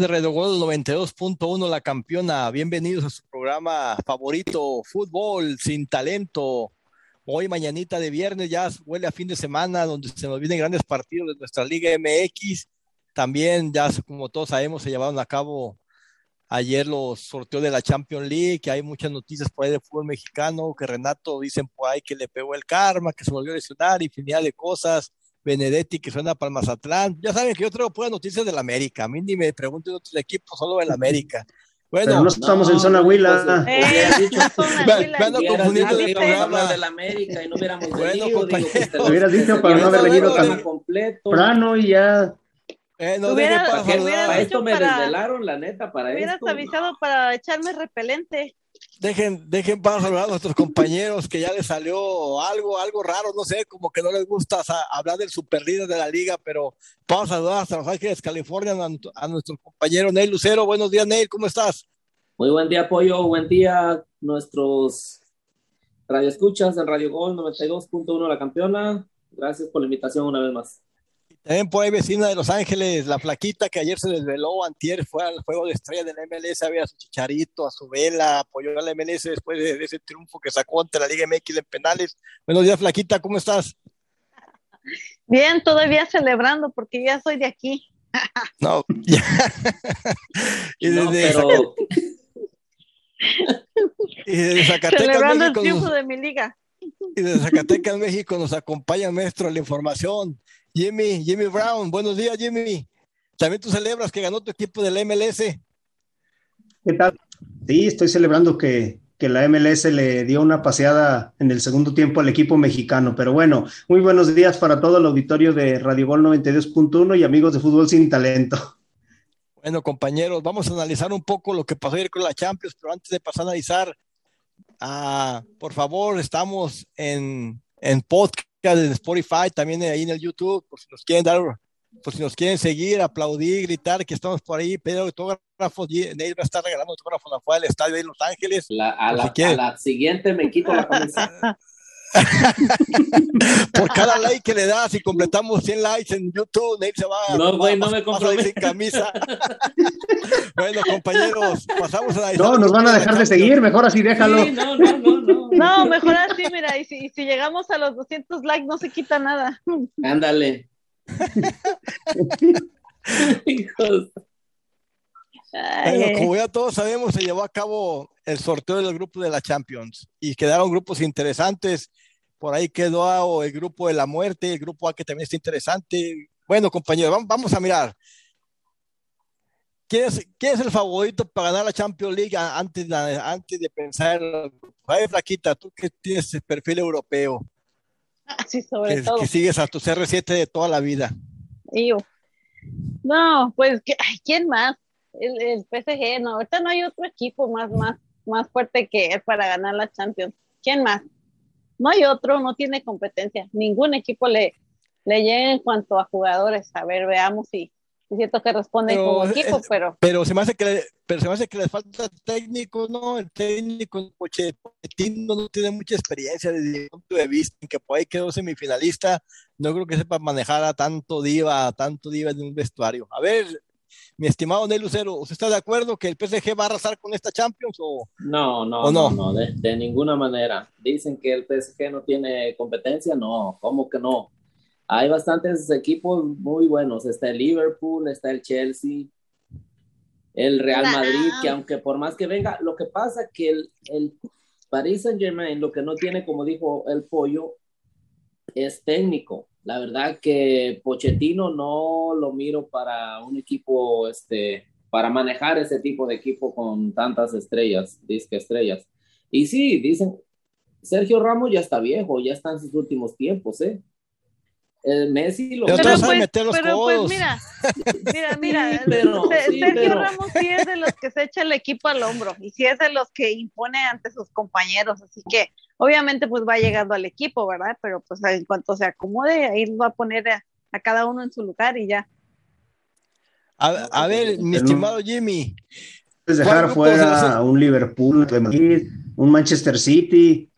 de Radio Gol 92.1, la campeona. Bienvenidos a su programa favorito, Fútbol sin talento. Hoy, mañanita de viernes, ya huele a fin de semana, donde se nos vienen grandes partidos de nuestra Liga MX. También, ya como todos sabemos, se llevaron a cabo ayer los sorteos de la Champions League, que hay muchas noticias por ahí de fútbol mexicano, que Renato dicen por ahí que le pegó el karma, que se volvió a lesionar, infinidad de cosas Benedetti que suena para Mazatlán. Ya saben que yo traigo puras noticias del América. A mí ni me pregunten de otros equipos, solo del América. Bueno, no estamos en zona Huila. Eh, ando confundiendo el programa del América y no hubiéramos Bueno, compañero. digo, pues, te lo- Hubieras dicho para no haber leído tan completo. temprano y ya. Eh, no Hubiera- deje para ¿Para, hubieras esto me para- desvelaron, la neta, para Hubieras esto. avisado para echarme repelente. Dejen, dejen para saludar a nuestros compañeros que ya les salió algo, algo raro, no sé, como que no les gusta hablar del super líder de la liga, pero vamos a saludar hasta Los Ángeles, California, a, a nuestro compañero Neil Lucero. Buenos días, Neil, ¿cómo estás? Muy buen día, Pollo. Buen día, nuestros radioescuchas en Radio Gol 92.1 La Campeona. Gracias por la invitación una vez más. También por ahí vecina de Los Ángeles, la flaquita que ayer se desveló, antier fue al juego de estrella del MLS, había a su chicharito, a su vela, apoyó al MLS después de, de ese triunfo que sacó ante la Liga MX en penales. Buenos días, flaquita, ¿cómo estás? Bien, todavía celebrando porque ya soy de aquí. No, ya. y, No, desde, pero y desde Zacatecas, Celebrando el México, triunfo nos, de mi liga. y desde Zacatecas, México, nos acompaña maestro de la información, Jimmy, Jimmy Brown. Buenos días, Jimmy. También tú celebras que ganó tu equipo del MLS. ¿Qué tal? Sí, estoy celebrando que, que la MLS le dio una paseada en el segundo tiempo al equipo mexicano. Pero bueno, muy buenos días para todo el auditorio de Radio Gol 92.1 y amigos de Fútbol Sin Talento. Bueno, compañeros, vamos a analizar un poco lo que pasó ayer con la Champions, pero antes de pasar a analizar, ah, por favor, estamos en, en podcast, en Spotify, también ahí en el YouTube, por si nos quieren dar, por si nos quieren seguir, aplaudir, gritar que estamos por ahí, pedir autógrafos, Neil va a estar regalando autógrafos afuera del estadio de Los Ángeles. la- a, la, si a la siguiente me quito la camisa. Por cada like que le das, si completamos 100 likes en YouTube, Neil se va a No, güey, no me salir sin comprometo. camisa. bueno, compañeros, pasamos a analizar No, nos van a dejar de la seguir, mejor así déjalo. Sí, no, no, no, no. No, mejor así, mira, y si, y si llegamos a los 200 likes no se quita nada. Ándale. Hijos. Ay, eh. como ya todos sabemos, se llevó a cabo el sorteo del grupo de la Champions y quedaron grupos interesantes. Por ahí quedó el grupo de la muerte, el grupo A que también está interesante. Bueno, compañeros, vam- vamos a mirar. ¿Quién es, quién es el favorito para ganar la Champions League antes de, antes de pensar en los grupos? A ver, Flaquita, tú que tienes el perfil europeo, Sí, sobre que, todo. que sigues a tu CR7 de toda la vida. Iu. No, pues, ¿qué- ay, ¿quién más? El, el PSG, no, ahorita no hay otro equipo más, más, más fuerte que él para ganar la Champions. ¿Quién más? No hay otro, no tiene competencia. Ningún equipo le, le llega en cuanto a jugadores. A ver, veamos si es cierto que responden Pero, como equipo, pero Pero se me hace que, le- pero se me hace que les falta técnico, ¿no? El técnico Pochettino no tiene mucha experiencia desde mi punto de vista, en que por ahí quedó semifinalista, no creo que sepa manejar a tanto diva, a tanto diva en un vestuario. A ver, mi estimado Ney Lucero, ¿usted está de acuerdo que el PSG va a arrasar con esta Champions o No, no, ¿O no? no, no, de, de ninguna manera. Dicen que el PSG no tiene competencia, no, ¿cómo que no? Hay bastantes equipos muy buenos, está el Liverpool, está el Chelsea, el Real. Madrid, que aunque por más que venga, lo que pasa que el, el Paris Saint Germain lo que no tiene, como dijo el pollo, es técnico. La verdad que Pochettino no lo miro para un equipo, este, para manejar ese tipo de equipo con tantas estrellas, disque estrellas. Y sí, dicen, Sergio Ramos ya está viejo, ya está en sus últimos tiempos, ¿eh? El Messi lo Pero pues, meter los pero pues codos. mira, mira, mira, Sí, pero- Se- sí, Sergio pero- Ramos sí es de los que se echa el equipo al hombro y sí es de los que impone ante sus compañeros, así que obviamente pues va llegando al equipo, ¿verdad? Pero pues en cuanto se acomode, ahí va a poner a, a cada uno en su lugar y ya. A, a ver, mi Pero- estimado Jimmy, Puedes ¿Cuál dejar fuera a un Liverpool, un Manchester City.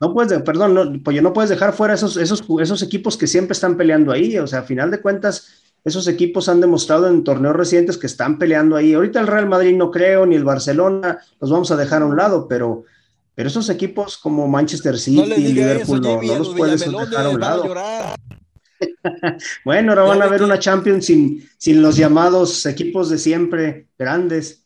No puedes, de- perdón, no, pues no puedes dejar fuera esos, esos, esos equipos que siempre están peleando ahí. O sea, a final de cuentas, esos equipos han demostrado en torneos recientes que están peleando ahí. Ahorita el Real Madrid no creo, ni el Barcelona, los vamos a dejar a un lado, pero, pero esos equipos como Manchester City, y Liverpool, no, los puedes dejar a un lado. bueno, ahora van a ver una Champions sin, sin los llamados equipos de siempre grandes.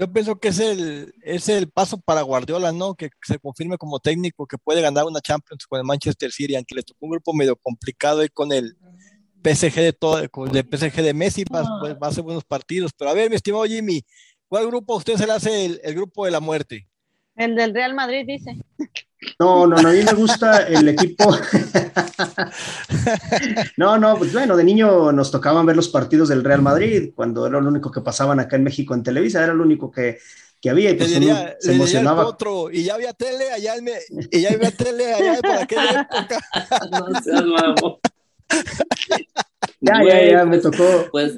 Yo pienso que es el, es el paso para Guardiola, ¿no? Que se confirme como técnico que puede ganar una Champions con el Manchester City, aunque le tocó un grupo medio complicado y con el PSG de todo, con el PSG de Messi, va, pues, va a hacer buenos partidos. Pero a ver, mi estimado Jimmy, ¿cuál grupo a usted se le hace el grupo de la muerte? El del Real Madrid, dice. No, no, no, a mí me gusta el equipo. no, no, pues bueno, de niño nos tocaban ver los partidos del Real Madrid, cuando era lo único que pasaban acá en México en Televisa, era lo único que, que había y pues se emocionaba. Otro, y ya había tele allá, en, y ya había tele allá por aquella época. no seas ya, ya, ya, me tocó. Pues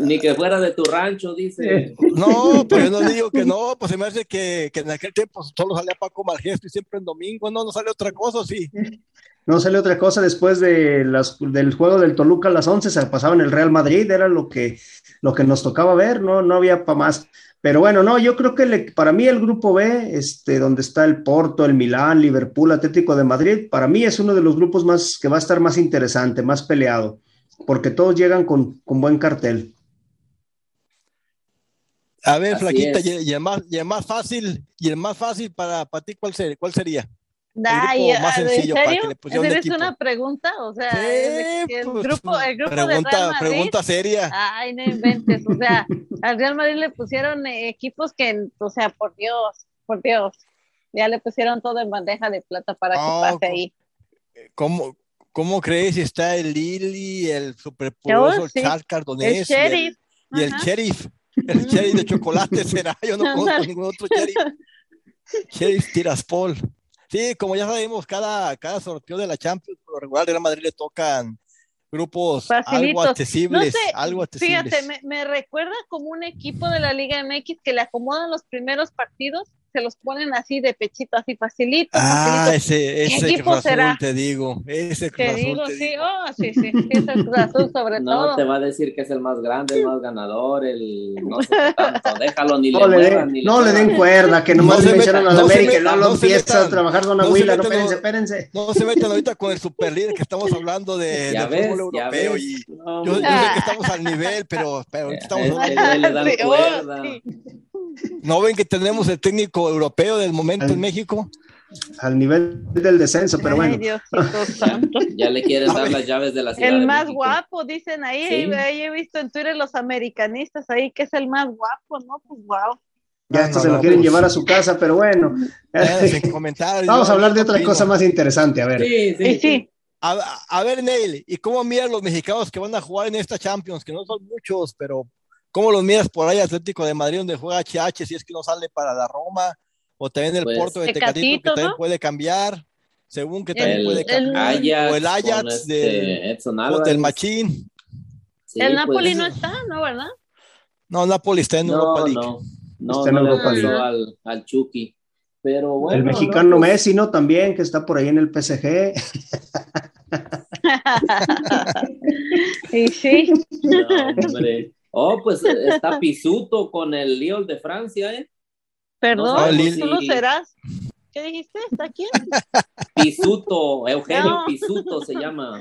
ni que fuera de tu rancho, dice. No, pues yo no digo que no, pues se me hace que, que en aquel tiempo solo salía Paco Malgesto y siempre en domingo, no, no sale otra cosa, sí. No sale otra cosa después de las, del juego del Toluca a las 11, se pasaba en el Real Madrid, era lo que, lo que nos tocaba ver, no, no había para más. Pero bueno, no, yo creo que para mí el grupo B, este, donde está el Porto, el Milán, Liverpool, Atlético de Madrid, para mí es uno de los grupos más que va a estar más interesante, más peleado porque todos llegan con, buen cartel. A ver, Flaquita, y, el más, y más fácil, y el más fácil para, para ti, ¿cuál, sería, cuál sería? El grupo más sencillo para que le pusieran ¿Es una pregunta? O sea, el, pues, grupo, el grupo pregunta, de Real Madrid, pregunta seria. Ay, no inventes. O sea, al Real Madrid le pusieron equipos que, o sea, por Dios, por Dios, ya le pusieron todo en bandeja de plata para que pase ahí. ¿Cómo, ¿Cómo crees? Está el Lili, el superpoderoso sí. Charles Cardonés. El sheriff. Y el, sheriff. El sheriff de chocolate será. Yo no conozco ningún otro sheriff. sheriff Tiraspol. Sí, como ya sabemos, cada, cada sorteo de la Champions, por lo regular de la Madrid le tocan grupos algo accesibles, algo accesibles. Fíjate, me, me, recuerda como un equipo de la Liga MX que le acomodan los primeros partidos se los ponen así de pechito, así facilito. Ah, ese, ese equipo Cruz será? Te digo. Ese Cruz te digo, sí, oh, sí, sí, sí, es el Cruz Azul sobre todo. No, te va a decir que es el más grande, el más ganador, el no sé tanto, déjalo, ni no le, le den, ni No le den cuerda, que nomás no le mencionan a la América, no lo empieza a trabajar Don Aguila, no, espérense, espérense. No se metan ahorita con el superlíder que estamos hablando de, ya de ves, fútbol europeo ves. y yo, yo, sé que estamos al nivel, pero, pero ahorita estamos hablando. Le dan cuerda. ¿No ven que tenemos el técnico europeo del momento al, en México? Al nivel del descenso, pero bueno. ya le quieren dar las llaves de la ciudad. El más guapo, dicen ahí, ¿Sí? ahí he visto en Twitter los americanistas ahí que es el más guapo, ¿no? Pues wow. Ya esto no, se lo quieren pues. llevar a su casa, pero bueno. Vamos a hablar de otra cosa más interesante, a ver. Sí, sí, sí. A, a, ver, Neil, ¿y cómo miran los mexicanos que van a jugar en esta Champions? Que no son muchos, pero ¿Cómo los miras por ahí Atlético de Madrid donde juega HH si es que no sale para la Roma? O también el pues, Porto de Tecatito, que también ¿no? puede cambiar, según que también el, puede cambiar. El Ajax, o el Ajax este de, Edson o del Machín. Sí, el Napoli pues, no está, ¿no, verdad? No, Napoli está en no, Europa League. No, no, está en no Europa League. Al, al Chucky. Pero bueno, el mexicano no, pues, Messi, ¿no? También, que está por ahí en el PSG. y sí. No, hombre. Oh, pues está Pisuto con el Lyon de Francia, ¿eh? Perdón, no si... ¿tú lo serás? ¿Qué dijiste? ¿Está quién? Pisuto, Eugenio no. Pisuto se llama.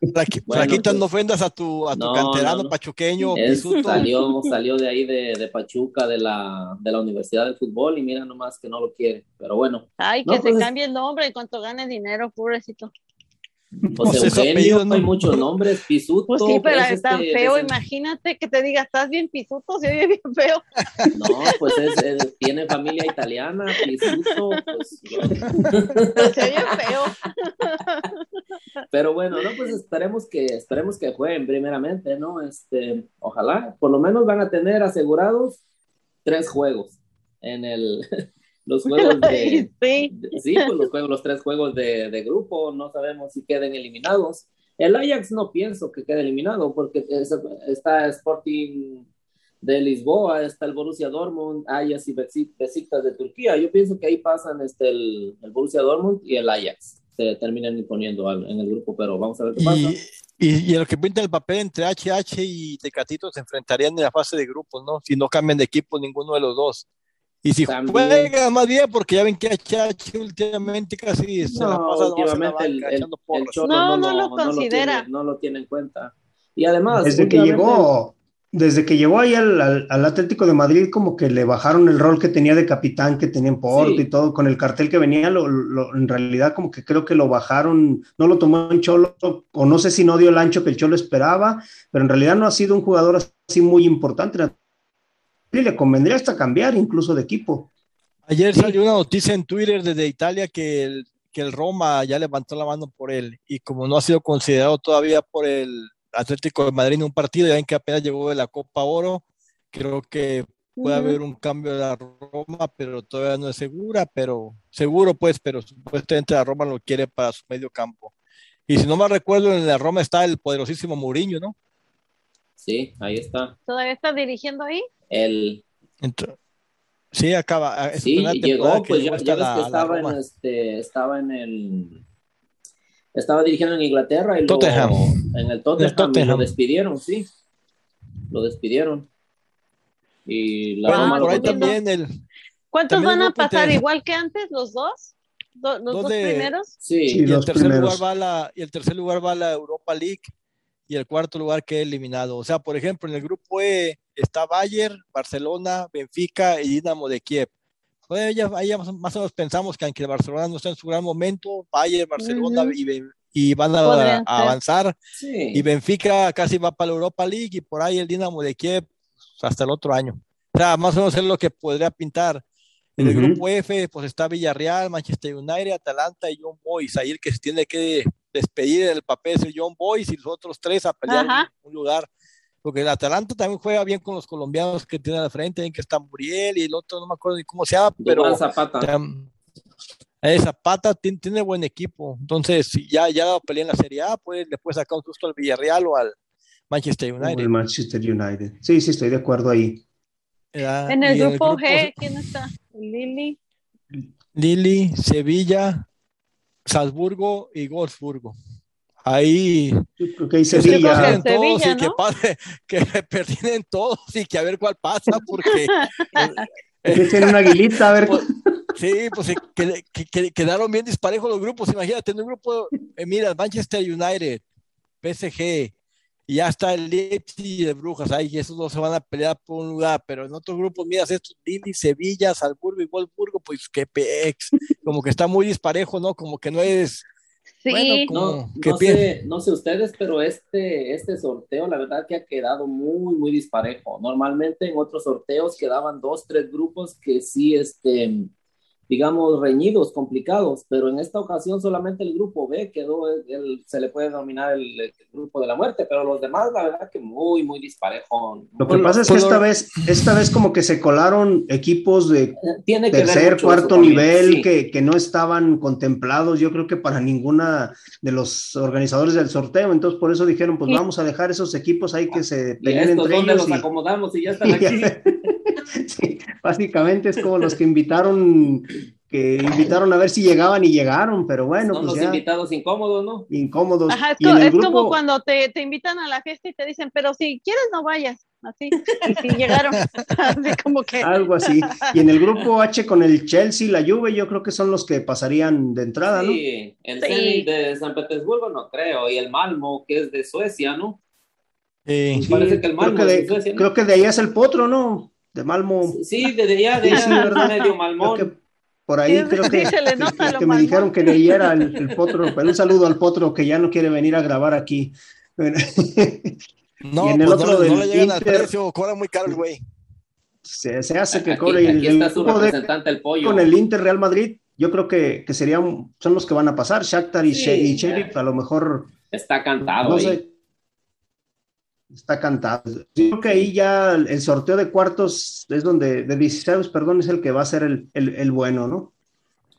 Flaquita, bueno, no ofendas a tu, a tu no, canterano no, pachuqueño. Es, salió, salió de ahí de, de, Pachuca, de la, de la Universidad de Fútbol, y mira nomás que no lo quiere, pero bueno. Ay, que se pues... cambie el nombre y cuanto gane dinero, pobrecito. Pues no Eugenio, no hay muchos nombres, Pisuto. Pues sí, pero es tan este, feo, imagínate que te diga, estás bien Pisuto, se oye bien feo. No, pues es, es, tiene familia italiana, Pisuto, pues. pues se oye feo. Pero bueno, no, pues esperemos que, esperemos que jueguen primeramente, ¿no? Este, ojalá, por lo menos van a tener asegurados tres juegos en el los juegos de, sí, de, sí pues los juegos, los tres juegos de, de, grupo, no sabemos si queden eliminados. El Ajax no pienso que quede eliminado porque es, está Sporting de Lisboa, está el Borussia Dortmund, Ajax y Besiktas de Turquía. Yo pienso que ahí pasan este, el, el Borussia Dortmund y el Ajax. este, terminan imponiendo en el grupo, pero vamos a ver qué pasa. Y, y, lo que pinta el papel entre HH y Tecatito se enfrentarían en la fase de grupos, ¿no? Si no cambian de equipo ninguno de los dos. Y si También. juega más bien, porque ya ven que HH últimamente casi se no, la pasa últimamente el, el, el no, no, no, lo considera. No lo, tiene, no lo tiene en cuenta. Y además, desde que llegó, desde que llegó ahí al, al, al, Atlético de Madrid, como que le bajaron el rol que tenía de capitán, que tenía en Porto sí. y todo, con el cartel que venía, lo, lo, en realidad como que creo que lo bajaron, no lo tomó en Cholo, o no sé si no dio el ancho que el Cholo esperaba, pero en realidad no ha sido un jugador así muy importante y le convendría hasta cambiar incluso de equipo. Ayer sí. salió una noticia en Twitter desde Italia que el, que el Roma ya levantó la mano por él y como no ha sido considerado todavía por el Atlético de Madrid en un partido, ya ven que apenas llegó de la Copa Oro, creo que puede haber un cambio de la Roma, pero todavía no es segura, pero seguro pues, pero supuestamente la Roma lo quiere para su medio campo. Y si no me recuerdo, en la Roma está el poderosísimo Mourinho, ¿no? Sí, ahí está. ¿Todavía está dirigiendo ahí? El... Entonces, sí, acaba. Sí, llegó, pues ya, ya ves la, que estaba en, este, estaba en el. Estaba dirigiendo en Inglaterra y Tottenham. Lo, en el Tottenham, el Tottenham. lo despidieron, sí. Lo despidieron. Y la bueno, Roma por ahí también el. ¿Cuántos también van a pasar? ¿Igual que antes, los dos? Do- ¿Los Dos dos de- primeros? Sí, Sí. Y el tercer primeros. lugar va a la, y el tercer lugar va a la Europa League y el cuarto lugar queda eliminado. O sea, por ejemplo, en el grupo E está Bayern, Barcelona, Benfica y Dinamo de Kiev. Bueno, ya, ahí ya más, más o menos pensamos que aunque el Barcelona no está en su gran momento, Bayern, Barcelona Ujú. y, Ben- y van a, a ser. avanzar. sí. Y Benfica casi va para la Europa League y por ahí el Dinamo de Kiev hasta el otro año. O sea, más o menos es lo que podría pintar. En el Ujú. grupo F, pues está Villarreal, Manchester United, Atalanta y John Boys. Ahí el que se tiene que despedir en el papel es el John Boys y los otros tres a pelear un lugar. Porque el Atalanta también juega bien con los colombianos que tiene al frente, en que está Muriel y el otro no me acuerdo ni cómo se llama, pero Zapata. eh, Zapata tiene, tiene buen equipo. Entonces, si ya, ya pelea en la Serie A, pues le puede sacar un susto al Villarreal o al Manchester O United. el Manchester United. Sí, sí, estoy de acuerdo ahí. ¿verdad? En el Y grupo G, ¿quién está? Lili. Lili, Sevilla, Salzburgo y Wolfsburgo. Ahí que creo Sevilla. que- todos Sevilla, y que, pase, que perdienen todos y que a ver cuál pasa, porque Que tiene una aguilita, a ver. pues, sí, pues que, que- que- quedaron bien disparejos los grupos. Imagínate, en un grupo, eh, mira, Manchester United, PSG, y ya está el Leipzig de Brujas, ahí esos dos se van a pelear por un lugar, pero en otros grupos, miras estos, Lili, Sevilla, Salzburgo y Wolfsburgo, pues qué pex, como que está muy disparejo, ¿no? Como que no es, Sí. Bueno, como- No, ¿Qué no sé, no sé ustedes, pero este, este sorteo, la verdad que ha quedado muy, muy disparejo. Normalmente en otros sorteos quedaban dos, tres grupos que sí, este, digamos, reñidos, complicados, pero en esta ocasión solamente el grupo B quedó, el, el- se le puede denominar el, el grupo de la muerte, pero los demás, la verdad que muy, muy disparejo. Lo que pasa es que esta vez, esta vez como que se colaron equipos de Tiene tercer, cuarto eso nivel sí. que, que no estaban contemplados, yo creo que para ninguna de los organizadores del sorteo, entonces por eso dijeron, pues Sí. vamos a dejar esos equipos ahí que se ¿Y peleen entre dónde ellos. los y- acomodamos y ya están aquí? Sí, básicamente es como los que invitaron, que invitaron a ver si llegaban y llegaron, pero bueno, Son pues los ya invitados incómodos, ¿no? incómodos. Ajá, es, y co- en el es como cuando te, te invitan a la fiesta y te dicen, pero si quieres no vayas, así, y si llegaron, así como que, algo así. Y en el grupo H con el Chelsea, la Juve, yo creo que son los que pasarían de entrada, ¿no? Sí, el Sí. De San Petersburgo no creo, y el Malmo, que es de Suecia, ¿no? Sí. parece que el creo Malmo que, es de, de Suecia, ¿no? creo que de ahí es el potro, ¿no? De Malmo. Sí, desde allá, de Sí, medio Malmón. que por ahí Sí, creo que, se le que- nota lo que me dijeron que de ahí era el, el potro, pero un saludo al potro que ya no quiere venir a grabar aquí. no, Y en el pues otro no, no le llegan al Inter- precio, cobra muy caro el güey. se, se hace que Aquí, cobre y el, aquí el está su representante, el pollo. con el Inter Real Madrid, yo creo que, que serían, son los que van a pasar, Shakhtar y, Sí, She- y ya. Sheriff, a lo mejor, Está cantado no sé, está cantado. Yo creo que ahí ya el sorteo de cuartos es donde, de 16, perdón, es el que va a ser el, el, el bueno, ¿no?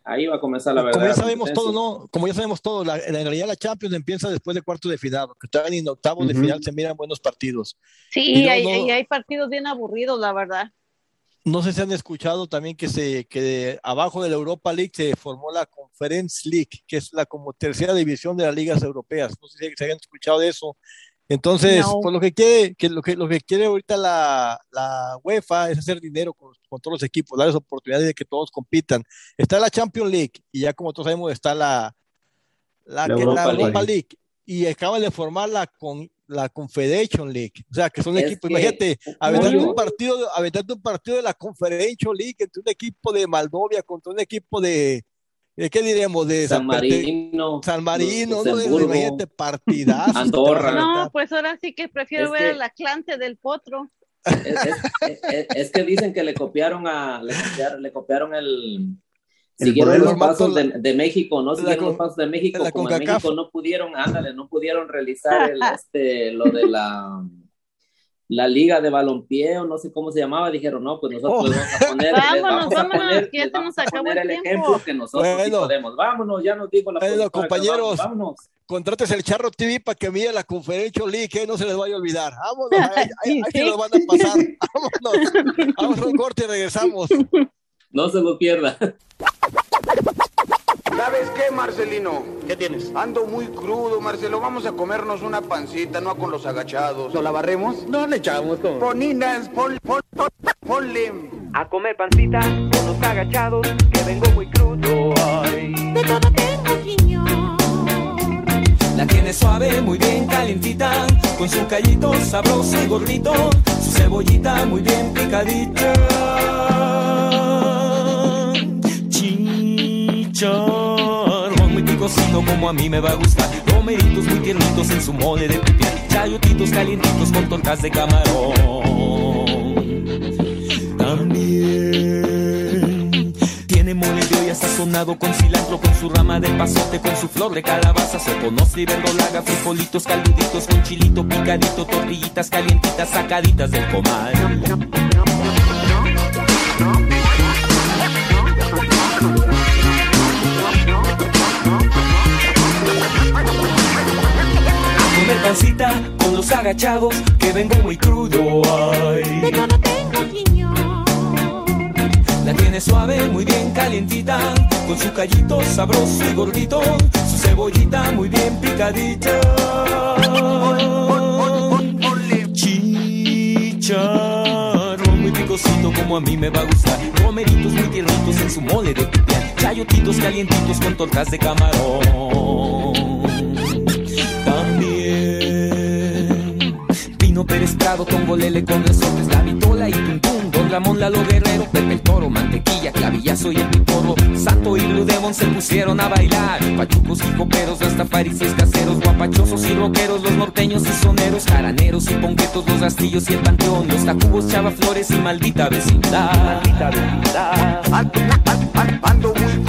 Ahí va a comenzar la verdad. Como ya sabemos todo, ¿no? Como ya sabemos todo, la, en realidad la Champions empieza después de cuartos de final, que todavía ni en octavos de final se miran buenos partidos. sí, Y no, hay, no- hay- hay partidos bien aburridos, la verdad. no sé si han escuchado también que se que abajo de la Europa League se formó la Conference League, que es la como tercera división de las ligas europeas. No sé si se habían escuchado de eso. Entonces, pues lo que quiere, que lo que lo que quiere ahorita la, la UEFA es hacer dinero con, con, todos los equipos, darles oportunidades de que todos compitan. Está la Champions League y ya como todos sabemos está la la, la, Europa, la Europa League. y acaban de formar la con la Confederation League, o sea que son equipos, imagínate, aventando un partido, aventando un partido de la Confederation League entre un equipo de Moldovia contra un equipo de ¿Qué diríamos de San, Marino? San Marino, no, imagínate, partidazo. Andorra. No, pues ahora sí que prefiero ver la clase del potro. Es, que dicen que le copiaron a, le copiaron, le copiaron el, siguieron los pasos de, de, México, no siguieron los pasos de México, como en México no pudieron, ándale, no pudieron realizar el, este, lo de la la liga de balompié o no sé cómo se llamaba, dijeron, no, pues nosotros oh. vamos a poner, vámonos, vamos a poner, que ya nos acabó el, el ejemplo que nosotros bueno, sí podemos. Vámonos, ya nos dijo la bueno, compañeros, vámonos. Contrates el Charro TV para que mire la conferencia League, que no se les vaya a olvidar. Vámonos, ahí, ahí, ahí se lo van a pasar. Vámonos, vamos a un corte y regresamos. No se lo pierda. ¿Sabes qué, Marcelino? ¿Qué tienes? Ando muy crudo, Marcelo. Vamos a comernos una pancita, no con los agachados. ¿No la barremos? No le echamos con. Poninas, pon, pon, pon, ponle. A comer pancita con los agachados, que vengo muy crudo. Ay. De todo tengo, señor. La tiene suave, muy bien calientita, con su callito sabroso y gordito, su cebollita muy bien picadita. Chicharrón picosito como a mí me va a gustar. Romeritos muy tiernitos en su mole de pipián. Chayotitos calientitos con tortas de camarón. También tiene mole de olla sazonado con cilantro, con su rama de pasote, con su flor de calabaza, soponos y verdolaga, frijolitos caluditos con chilito picadito, tortillitas calientitas sacaditas del comal. Pancita con los agachados que vengo muy crudo. Ay. De todo tengo, señor. La tiene suave, muy bien calientita, con su callito sabroso y gordito, su cebollita muy bien picadita. Chicharrón muy picosito como a mí me va a gustar. Romeritos muy tiernitos en su mole de pipián. Chayotitos calientitos con tortas de camarón. Pérez Prado, Tongolele con resortes, la vitola y tuntún, Don Ramón Lalo Guerrero, Pepe el Toro, Mantequilla, Clavillazo y el Piporro, Santo y Blue Demon se pusieron a bailar, pachucos y coperos, hasta farises caseros, guapachosos y roqueros, los norteños y soneros, jaraneros y ponquetos, los rastillos y el panteón, los tacubos, chava flores y maldita vecindad. Maldita vecindad. Ando muy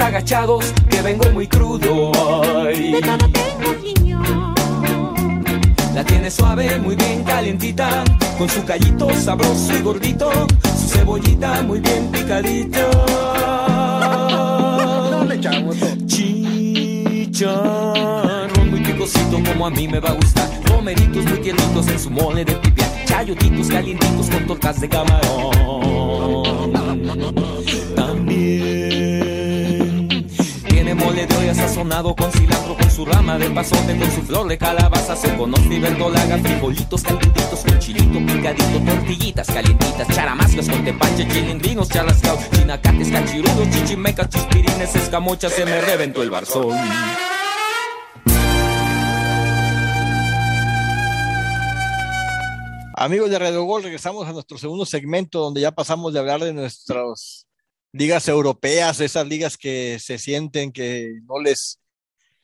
agachados que vengo muy crudo. Ay. De todo tengo, señor. La tiene suave, muy bien calientita, con su callito sabroso y gordito, su cebollita muy bien picadita. No le echamos Chicharrón muy picosito como a mí me va a gustar. Romeritos muy tiernitos en su mole de pipián. Chayotitos calientitos con tortas de camarón. También tiene mole de olla sazonado con cilantro, con su rama de pasote, con su flor de calabaza, se conoce y verdolaga, frijolitos calentitos, con chilito picadito, tortillitas calientitas, charamascas con tepache, chilindrinos, charrascaos, chinacates, cachirudos, chichimecas, chispirines, escamochas, se me reventó el barzón. Amigos de Radio Gol, regresamos a nuestro segundo segmento donde ya pasamos de hablar de nuestras ligas europeas, esas ligas que se sienten que no les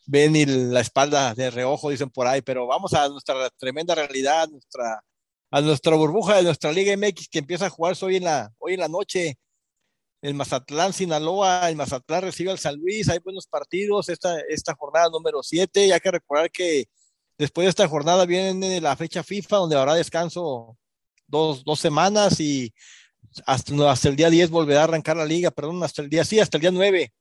ven ni la espalda de reojo, dicen por ahí, pero vamos a nuestra tremenda realidad, nuestra, a nuestra burbuja de nuestra Liga MX que empieza a jugarse hoy en la, hoy en la noche. El Mazatlán, Sinaloa, el Mazatlán recibe al San Luis, hay buenos partidos, esta, esta jornada número 7, y hay que recordar que Después de esta jornada viene la fecha FIFA, donde habrá descanso dos, dos semanas y hasta, no, hasta el día 10 volverá a arrancar la liga, perdón, hasta el día, sí, hasta el día 9.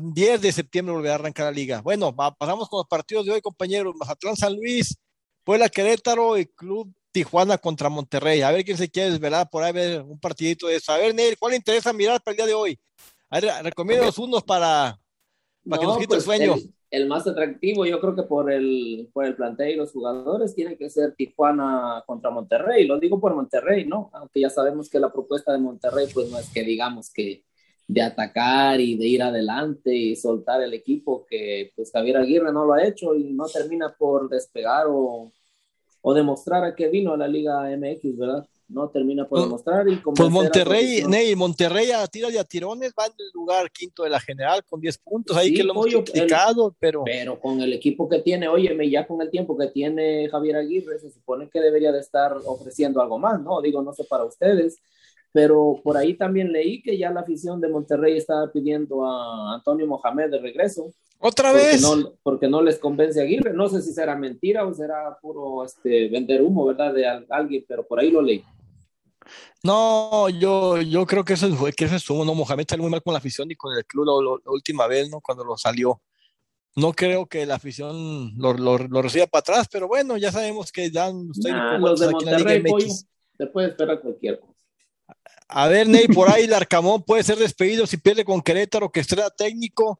10 de septiembre volverá a arrancar la liga. Bueno, pasamos con los partidos de hoy, compañeros. Mazatlán San Luis, Puebla Querétaro y Club Tijuana contra Monterrey. A ver quién se quiere desvelar por ahí, ver un partidito de eso. A ver, Neil, ¿cuál le interesa mirar para el día de hoy? A ver, recomiéndanos unos para, para que nos quite el pues, sueño. El, el más atractivo, yo creo que por el, por el plantel y los jugadores, tiene que ser Tijuana contra Monterrey. Lo digo por Monterrey, ¿no? Aunque ya sabemos que la propuesta de Monterrey, pues no es que digamos que de atacar y de ir adelante y soltar el equipo, que pues Javier Aguirre no lo ha hecho y no termina por despegar o, o demostrar a qué vino la Liga MX, ¿verdad? No termina por Pues- demostrar y Pues a Monterrey, afición. Ney, Monterrey a tiras y a tirones va en el lugar quinto de la general con 10 puntos. Ahí Sí, que lo hemos pollo, criticado, pero Pero con el equipo que tiene, óyeme, ya con el tiempo que tiene Javier Aguirre, se supone que debería de estar ofreciendo algo más, ¿no? Digo, no sé para ustedes, pero por ahí también leí que ya la afición de Monterrey estaba pidiendo a Antonio Mohamed de regreso, otra porque vez. no, porque no les convence a Aguirre. No sé si será mentira o será puro este, vender humo, ¿verdad? De al- alguien, pero por ahí lo leí. No, yo, yo creo que eso que eso estuvo, no, Mohamed salió muy mal con la afición y con el club la, la- la última vez, ¿no? Cuando lo salió. No creo que la afición lo, lo, lo reciba para atrás, pero bueno, ya sabemos que dan técnicos Nah, los de Monterrey, se puede esperar cualquier cosa. A ver, Ney, por ahí el Arcamón puede ser despedido si pierde con Querétaro, que estrella técnico.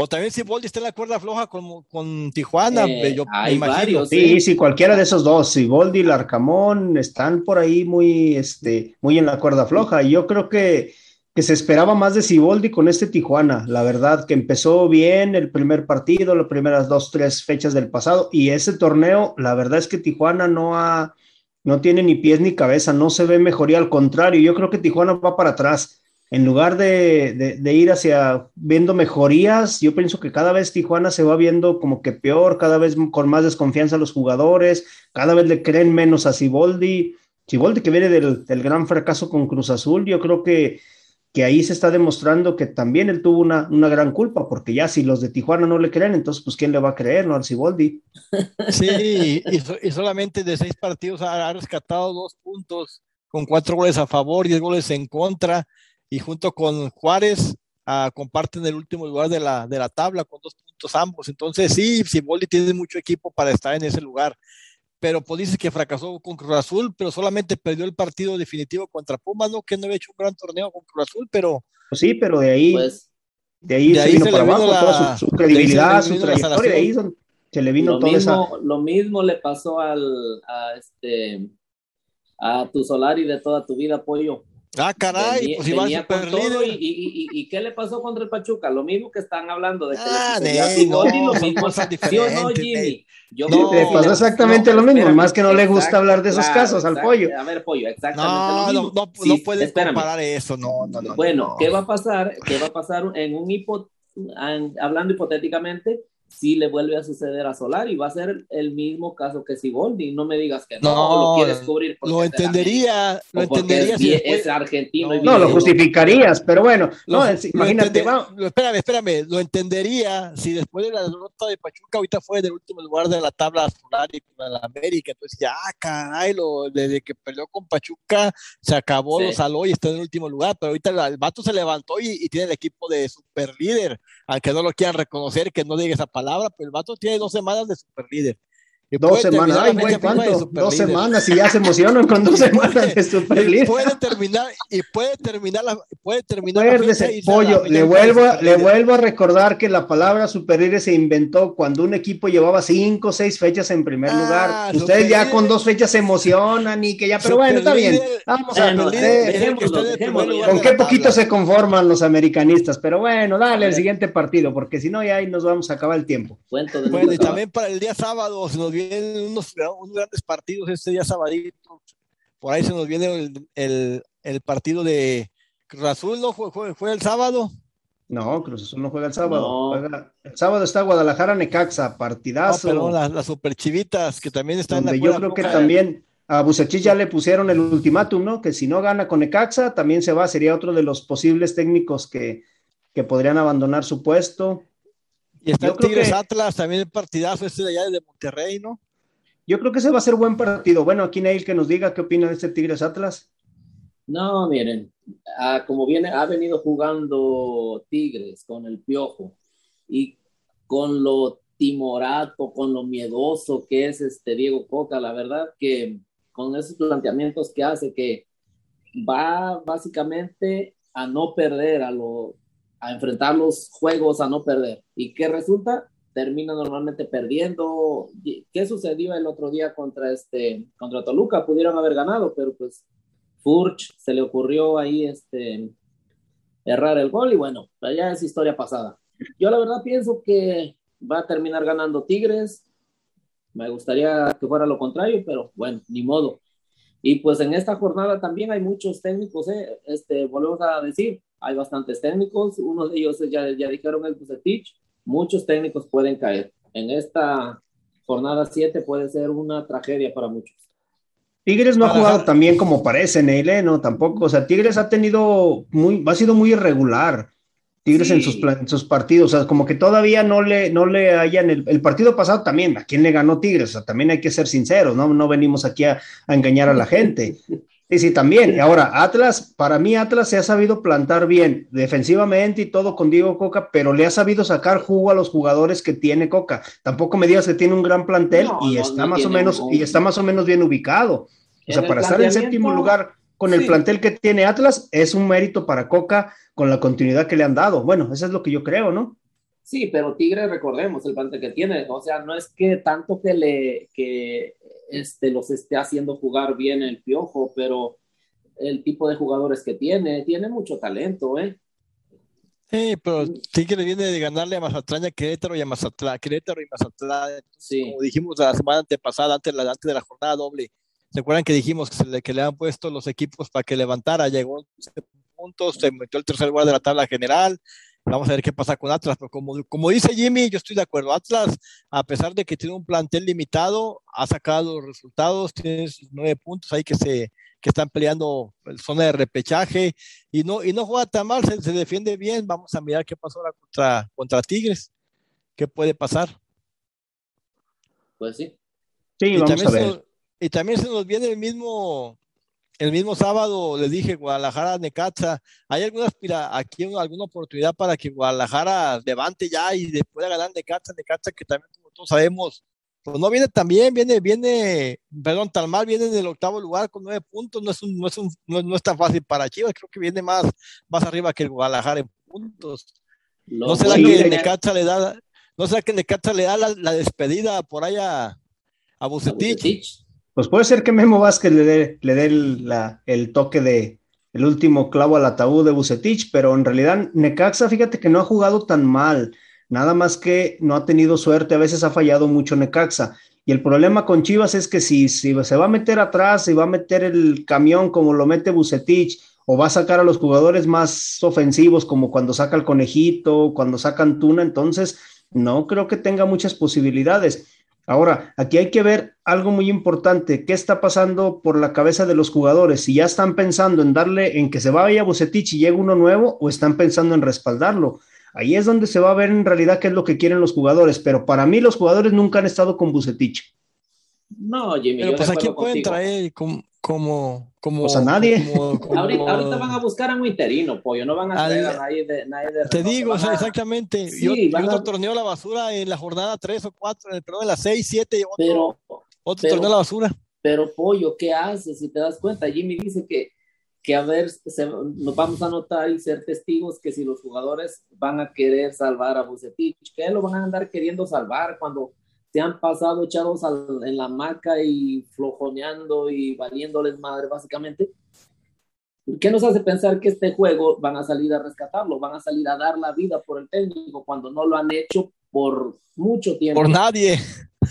O también si Boldi está en la cuerda floja con, con Tijuana, Eh, yo me hay imagino. varios, Sí, sí, cualquiera de esos dos, Siboldi y Larcamón están por ahí muy, este, muy en la cuerda floja. Y yo creo que, que se esperaba más de Siboldi con este Tijuana. La verdad que empezó bien el primer partido, las primeras dos, tres fechas del pasado. Y ese torneo, la verdad es que Tijuana no ha, no tiene ni pies ni cabeza, no se ve mejoría, al contrario, yo creo que Tijuana va para atrás. En lugar de, ir hacia viendo mejorías, yo pienso que cada vez Tijuana se va viendo como que peor, cada vez con más desconfianza a los jugadores, cada vez le creen menos a Siboldi. Siboldi que viene del, gran fracaso con Cruz Azul, yo creo que, ahí se está demostrando que también él tuvo una, gran culpa, porque ya si los de Tijuana no le creen, entonces pues quién le va a creer, ¿no? Al Siboldi. Sí, y, y solamente de seis partidos ha rescatado dos puntos, con cuatro goles a favor, diez goles en contra, y junto con Juárez ah, comparten el último lugar de la, de la tabla con dos puntos ambos. Entonces, sí, Siboldi tiene mucho equipo para estar en ese lugar. Pero pues dices que fracasó con Cruz Azul, pero solamente perdió el partido definitivo contra Pumas, ¿no? Que no había hecho un gran torneo con Cruz Azul, pero Pues sí, pero de ahí, Pues de ahí de se ahí vino se para le vino abajo la- toda su, su se credibilidad, su trayectoria, de ahí son- se le vino lo toda esa... mismo, lo mismo le pasó al, a este, a tu Solari de toda tu vida, pollo. Ah, caray, Venía- pues iba super con todo líder. y, y, y, y qué le pasó contra el Pachuca? Lo mismo que están hablando de que Ah, le Siboldi, no, lo mismo, ¿sí o no, Jimmy? Yo No, Le pasó exactamente no, lo mismo, espérame, más que no le gusta hablar de esos claro, casos al exacto. pollo. A ver, pollo, exactamente No, lo no, mismo. no, Sí, no puedes espérame. comparar eso, no, no, no. Bueno, no. ¿qué va a pasar? ¿Qué va a pasar en un hipo, en- hablando hipotéticamente? Si le vuelve a suceder a Solari, va a ser el mismo caso que Siboldi. No me digas que no, No, lo quieres cubrir. Lo entendería, lo entendería es, si después- es argentino. y No, No, lo justificarías, pero bueno, Lo- no, es- lo imagínate, va- espérame, espérame, lo entendería si después de la derrota de Pachuca ahorita fue del último lugar de la tabla solar y con la América, entonces ya, caray, lo, desde que peleó con Pachuca se acabó, Sí. lo saló y está en el último lugar, pero ahorita el vato se levantó y, y tiene el equipo de super líder, aunque no lo quieran reconocer, que no diga esa palabra, pero el vato tiene dos semanas de super líder. Dos semanas, ay, güey, de ¿cuánto? Dos semanas y ya se emocionan con dos semanas de y superlíder. puede terminar y puede terminar la puede terminar Acuérdese, la pollo, le vuelvo, a, le vuelvo a recordar que la palabra superlíder se inventó cuando un equipo llevaba cinco o seis fechas en primer Ah, lugar. Ustedes ya con dos fechas se emocionan y que ya, pero bueno, está bien. Vamos a ver, eh, con qué poquito se conforman los americanistas, pero bueno, dale el siguiente partido, porque si no ya ahí nos vamos a acabar el tiempo. Bueno, y también para el día sábado nos vienen unos, unos grandes partidos este día sabadito. Por ahí se nos viene el, el, el partido de Cruz Azul, ¿no? Fue, fue, fue el sábado. No, Cruz Azul no juega el sábado. No. juega- el sábado está Guadalajara Necaxa, No, partidazo. perdón, las, las super chivitas que también están en la donde yo creo que también a Bucetich ya le pusieron el ultimátum, ¿no? Que si no gana con Necaxa, también se va, sería otro de los posibles técnicos que, que podrían abandonar su puesto. Y está yo el Tigres que- Atlas, también el partidazo este de allá de Monterrey, ¿no? Yo creo que ese va a ser buen partido. Bueno, aquí Neil que nos diga qué opina de este Tigres Atlas. No, miren, ah, como viene, ha venido jugando Tigres con el Piojo y con lo timorato, con lo miedoso que es este Diego Coca, la verdad que con esos planteamientos que hace que va básicamente a no perder, a, lo, a enfrentar los juegos a no perder. ¿Y qué resulta? Termina normalmente perdiendo. ¿Qué sucedió el otro día contra, este, contra Toluca? Pudieron haber ganado, pero pues Furch se le ocurrió ahí este, errar el gol y bueno, ya es historia pasada. Yo la verdad pienso que va a terminar ganando Tigres. Me gustaría que fuera lo contrario, pero bueno, ni modo. Y pues en esta jornada también hay muchos técnicos, ¿eh? este, volvemos a decir, hay bastantes técnicos, uno de ellos ya, ya dijeron el Bucetich, muchos técnicos pueden caer. En esta jornada 7 puede ser una tragedia para muchos. Tigres no ha jugado tan bien como parece, Neile, no, tampoco. O sea, Tigres ha tenido muy, ha sido muy irregular. Tigres en, sus, en sus partidos, o sea, como que todavía no le, no le hayan, el, el, partido pasado también, ¿a quién le ganó Tigres? O sea, también hay que ser sinceros, ¿no? No venimos aquí a, a engañar a la gente. Sí, sí, también. Y ahora, Atlas, para mí Atlas se ha sabido plantar bien defensivamente y todo con Diego Coca, pero le ha sabido sacar jugo a los jugadores que tiene Coca. Tampoco me digas que tiene un gran plantel no, y no, está no más o menos un... y está más o menos bien ubicado. O sea, para estar en séptimo lugar con el sí. plantel que tiene Atlas es un mérito para Coca con la continuidad que le han dado. Bueno, eso es lo que yo creo, ¿no? Sí, pero Tigre, recordemos el plantel que tiene. O sea, no es que tanto que le que este, los esté haciendo jugar bien el piojo, pero el tipo de jugadores que tiene, tiene mucho talento, ¿eh? Sí, pero Tigre viene de ganarle a Mazatlán, a Querétaro y a Mazatlán, Querétaro y Mazatlán. Sí. Como dijimos la semana antepasada, antes, la, antes de la jornada doble, ¿se acuerdan que dijimos que, se le, que le han puesto los equipos para que levantara? Llegó a puntos, se metió el tercer lugar de la tabla general, Vamos a ver qué pasa con Atlas, pero como, como dice Jimmy, yo estoy de acuerdo. Atlas, a pesar de que tiene un plantel limitado, ha sacado los resultados, tiene sus nueve puntos ahí que se que están peleando el zona de repechaje y no, y no juega tan mal, se, se, defiende bien. Vamos a mirar qué pasó ahora contra, contra Tigres, qué puede pasar. Pues sí. Sí, y vamos a ver. Se, y también se nos viene el mismo el mismo sábado les dije Guadalajara Necaxa, ¿hay alguna aquí alguna oportunidad para que Guadalajara levante ya y después de ganar Necaxa, Necaxa que también como todos sabemos, pues no viene tan bien, viene, viene, perdón, tan mal, viene en el octavo lugar con nueve puntos, no es un, no es un, no, no es tan fácil para Chivas, creo que viene más, más arriba que el Guadalajara en puntos. No será que el Necaxa le da, no será que Necaxa le da la, la despedida por allá a Bucetich. Bucetich. Pues puede ser que Memo Vázquez le dé, le dé el, toque de el último clavo al ataúd de Bucetich, pero en realidad Necaxa, fíjate que no ha jugado tan mal, nada más que no ha tenido suerte, a veces ha fallado mucho Necaxa. Y el problema con Chivas es que si, se va a meter atrás, si va a meter el camión como lo mete Bucetich, o va a sacar a los jugadores más ofensivos, como cuando saca el conejito, cuando saca Antuna, entonces no creo que tenga muchas posibilidades. Ahora, aquí hay que ver algo muy importante, qué está pasando por la cabeza de los jugadores, si ya están pensando en darle, en que se vaya Bucetich y llegue uno nuevo, o están pensando en respaldarlo. Ahí es donde se va a ver en realidad qué es lo que quieren los jugadores, pero para mí los jugadores nunca han estado con Bucetich. No, Jimmy. Pero pues aquí pueden traer como, como, como pues a nadie. Como, como, ahorita, ahorita, van a buscar a un interino, pollo, no van a traer al, a nadie de, nadie de Te digo, o sea, exactamente. Sí, yo, yo otro a... torneo la basura en la jornada 3 o 4, en el perdón, en la 6, 7, otro, pero, otro pero, torneo a la basura. Pero, pollo, ¿qué haces? Si te das cuenta, Jimmy dice que, que a ver, se, nos vamos a notar y ser testigos que si los jugadores van a querer salvar a Bucetich, que lo van a andar queriendo salvar cuando se han pasado echados al, en la maca y flojoneando y valiéndoles madre, básicamente. ¿Qué nos hace pensar que este juego van a salir a rescatarlo? Van a salir a dar la vida por el técnico cuando no lo han hecho por mucho tiempo. Por nadie.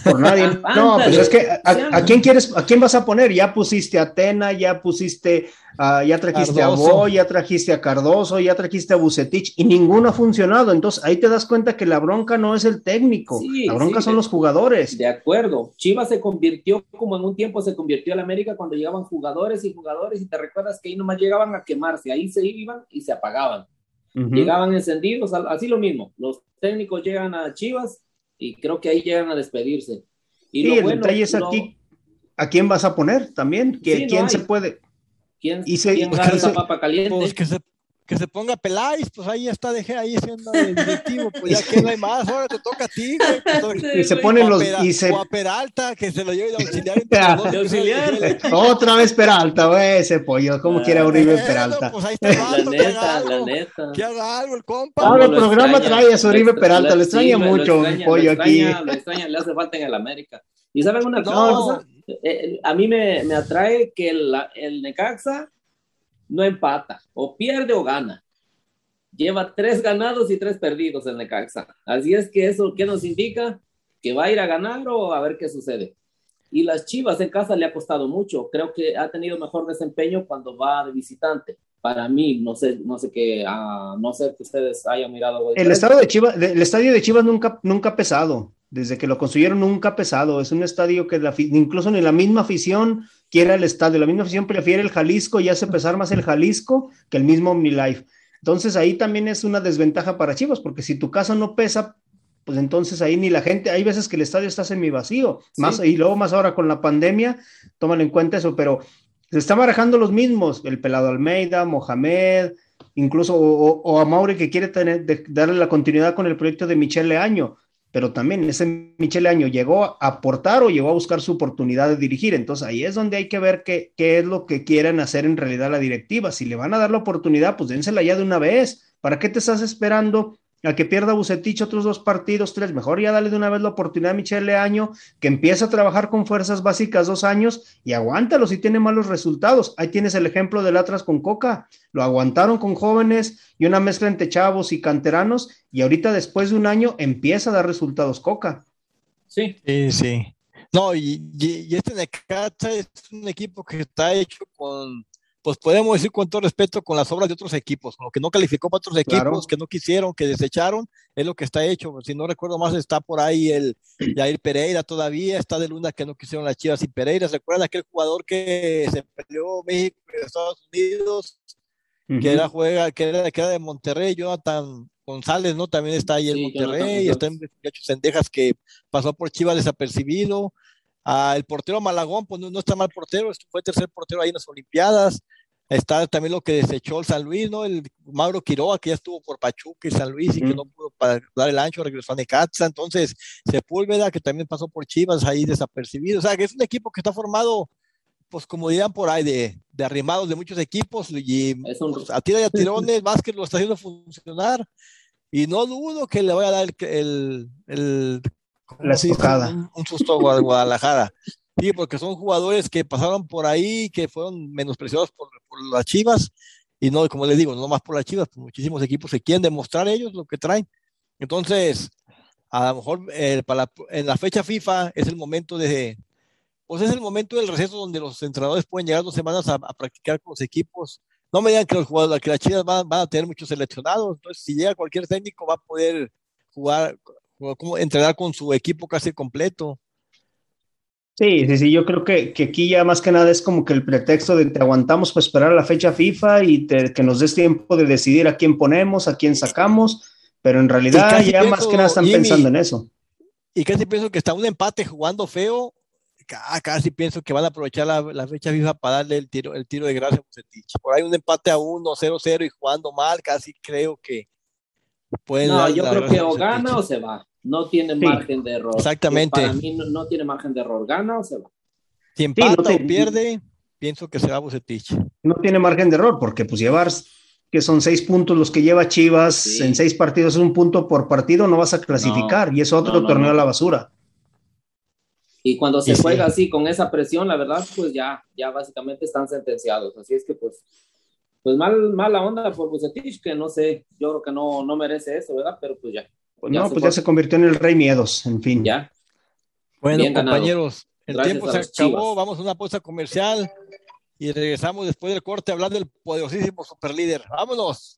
Por nadie. No, pues es que a, a, quién quieres, a quién vas a poner? Ya pusiste a Tena, ya pusiste, uh, ya trajiste Cardoso. a Bo, ya trajiste a Cardoso, ya trajiste a Bucetich y ninguno ha funcionado. Entonces ahí te das cuenta que la bronca no es el técnico, sí, la bronca sí, son de, los jugadores. De acuerdo. Chivas se convirtió, como en un tiempo se convirtió en América cuando llegaban jugadores y jugadores y te recuerdas que ahí nomás llegaban a quemarse, ahí se iban y se apagaban. Uh -huh. Llegaban encendidos, así lo mismo. Los técnicos llegan a Chivas y creo que ahí llegan a despedirse. Y sí, lo el bueno, detalle es aquí, ¿a quién vas a poner también? ¿Quién, sí, no ¿quién se puede? ¿Quién, Y se- quién gana se- papa caliente? Pues que se, que se ponga Peláez, pues ahí está, dejé ahí siendo el directivo, pues ya que no hay más, ahora te toca a ti, güey. pues, ahora- Y se ponen los. Pera- Y se, o a Peralta, que se lo lleve de auxiliar. entre los dos, De auxiliar. el otra vez Peralta, güey, ese pollo. ¿Cómo quiere a Uribe Bueno, Peralta? Pues ahí está el La neta, la neta. que haga algo el compa. No, el programa extraña, trae a su Uribe Peralta, lo- extraña sí, mucho extraña, pollo lo aquí. extraña, Lo extraña, le hace falta en el América. Y saben una No. cosa, Eh, eh, a mí me, me atrae que el, el Necaxa no empata, o pierde o gana. Lleva tres ganados y tres perdidos el Necaxa. Así es que eso, ¿qué nos indica? Que va a ir a ganar o a ver qué sucede. Y las Chivas en casa le ha costado mucho. Creo que ha tenido mejor desempeño cuando va de visitante. Para mí, no sé, no sé qué, ah, no sé que ustedes hayan mirado. El estadio de Chivas, el estadio de Chivas nunca, nunca ha pesado. Desde que lo construyeron nunca ha pesado. Es un estadio que la incluso ni la misma afición quiere el estadio. La misma afición prefiere el Jalisco y hace pesar más el Jalisco que el mismo OmniLife. Entonces ahí también es una desventaja para Chivas, porque si tu casa no pesa, pues entonces ahí ni la gente, hay veces que el estadio está semi vacío, Sí. más y luego más ahora con la pandemia, tómalo en cuenta eso, pero se están barajando los mismos, el Pelado Almeida, Mohamed, incluso o, o- o a Mauri que quiere tener, de- darle la continuidad con el proyecto de Michelle Leaño, pero también ese Michelle Leaño llegó a aportar o llegó a buscar su oportunidad de dirigir, entonces ahí es donde hay que ver qué, qué es lo que quieren hacer en realidad la directiva, si le van a dar la oportunidad, pues dénsela ya de una vez, ¿para qué te estás esperando? A que pierda Bucetich otros dos partidos, tres, mejor ya dale de una vez la oportunidad a Michelle Leaño, que empieza a trabajar con fuerzas básicas dos años y aguántalo si tiene malos resultados. Ahí tienes el ejemplo del Atlas con Coca. Lo aguantaron con jóvenes y una mezcla entre chavos y canteranos y ahorita después de un año empieza a dar resultados Coca. Sí, Sí, sí. No, y, y- y este Necaxa es un equipo que está hecho con, pues podemos decir con todo respeto, con las obras de otros equipos, con lo que no calificó para otros equipos, Claro. que no quisieron, que desecharon, es lo que está hecho. Si no recuerdo más, está por ahí el Jair Pereira todavía, está de Luna que no quisieron las Chivas y Pereira. ¿Se acuerdan aquel jugador que se peleó México y Estados Unidos? que era juega, que era, que era de Monterrey, Jonathan González, ¿no? También está ahí en Sí, Monterrey, está en Sendejas que pasó por Chivas desapercibido. Ah, el portero Malagón, pues no, no está mal portero, fue tercer portero ahí en las Olimpiadas. Está también lo que desechó el San Luis, ¿no? El Mauro Quiroga, que ya estuvo por Pachuca y San Luis y que no pudo dar el ancho, regresó a Necaxa. Entonces, Sepúlveda, que también pasó por Chivas ahí desapercibido. O sea, que es un equipo que está formado pues como dirán por ahí, de, de arrimados de muchos equipos y un- pues, a tira y a tirones, Vázquez lo está haciendo funcionar y no dudo que le vaya a dar el, el, el- ¿cómo La un, un susto a Gua- Guadalajara. Sí, porque son jugadores que pasaron por ahí, que fueron menospreciados por, por las Chivas y no, como les digo, no más por las Chivas, pues muchísimos equipos que quieren demostrar ellos lo que traen. Entonces, a lo mejor eh, para en la fecha FIFA es el momento de, pues es el momento del receso donde los entrenadores pueden llegar dos semanas a, practicar con los equipos. No me digan que los jugadores, que las chivas van, a tener muchos seleccionados. Entonces, si llega cualquier técnico, va a poder jugar, entrenar con su equipo casi completo. Sí, sí, sí, yo creo que, que aquí ya más que nada es como que el pretexto de te aguantamos para esperar a la fecha FIFA y te- que nos des tiempo de decidir a quién ponemos, a quién sacamos, pero en realidad ya más pienso, que nada están Jimmy, pensando en eso. Y casi pienso que está un empate jugando feo. ca- Casi pienso que van a aprovechar la, la fecha FIFA para darle el tiro, el tiro de gracia a Bucetich. Por ahí un empate a 1, 0, 0 y jugando mal, casi creo que pueden No, dar yo creo que o gana o se va. No tiene Sí. margen de error. Exactamente. Para mí no, no tiene margen de error. Gana o se va. Si empata te- o pierde, pienso que será Bucetich. No tiene margen de error, porque pues llevar, que son seis puntos los que lleva Chivas Sí. en seis partidos, es un punto por partido, no vas a clasificar y es otro no, no, torneo no. a la basura. Y cuando se Y sí. juega así con esa presión, la verdad, pues ya, ya básicamente están sentenciados. Así es que pues, pues mal, mala onda por Bucetich, que no sé, yo creo que no, no merece eso, ¿verdad? Pero pues ya. Pues Ya no, se pues ya se convirtió en el rey miedos, en fin. Ya. Bueno, Bien ganado. compañeros, el Gracias tiempo se acabó. Chivas. Vamos a una pausa comercial y regresamos después del corte a hablar del poderosísimo superlíder. Vámonos.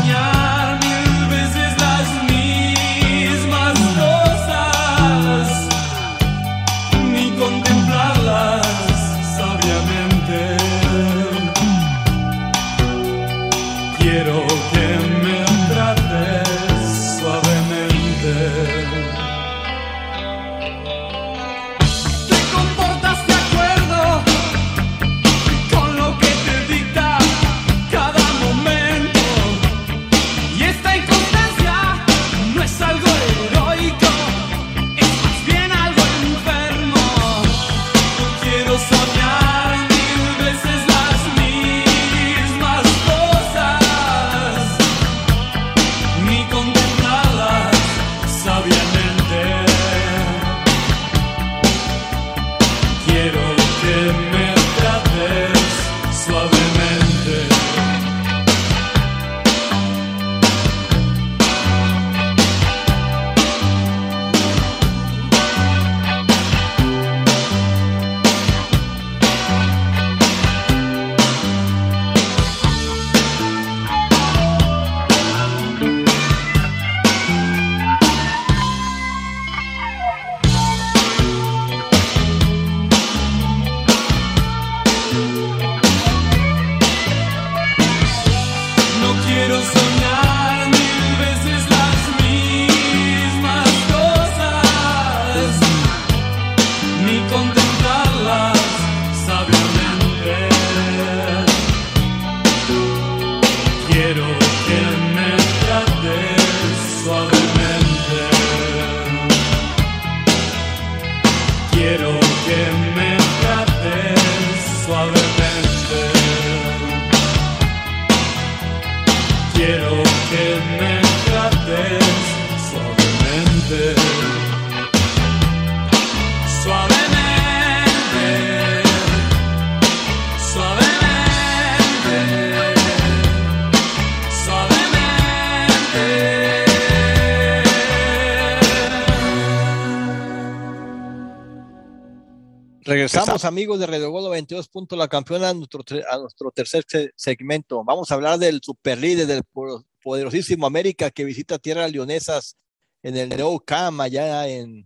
amigos de Radio Gol 92 punto la campeona a nuestro, a nuestro tercer se- segmento. Vamos a hablar del superlíder del po- poderosísimo América que visita tierras leonesas en el Neo Cam allá en,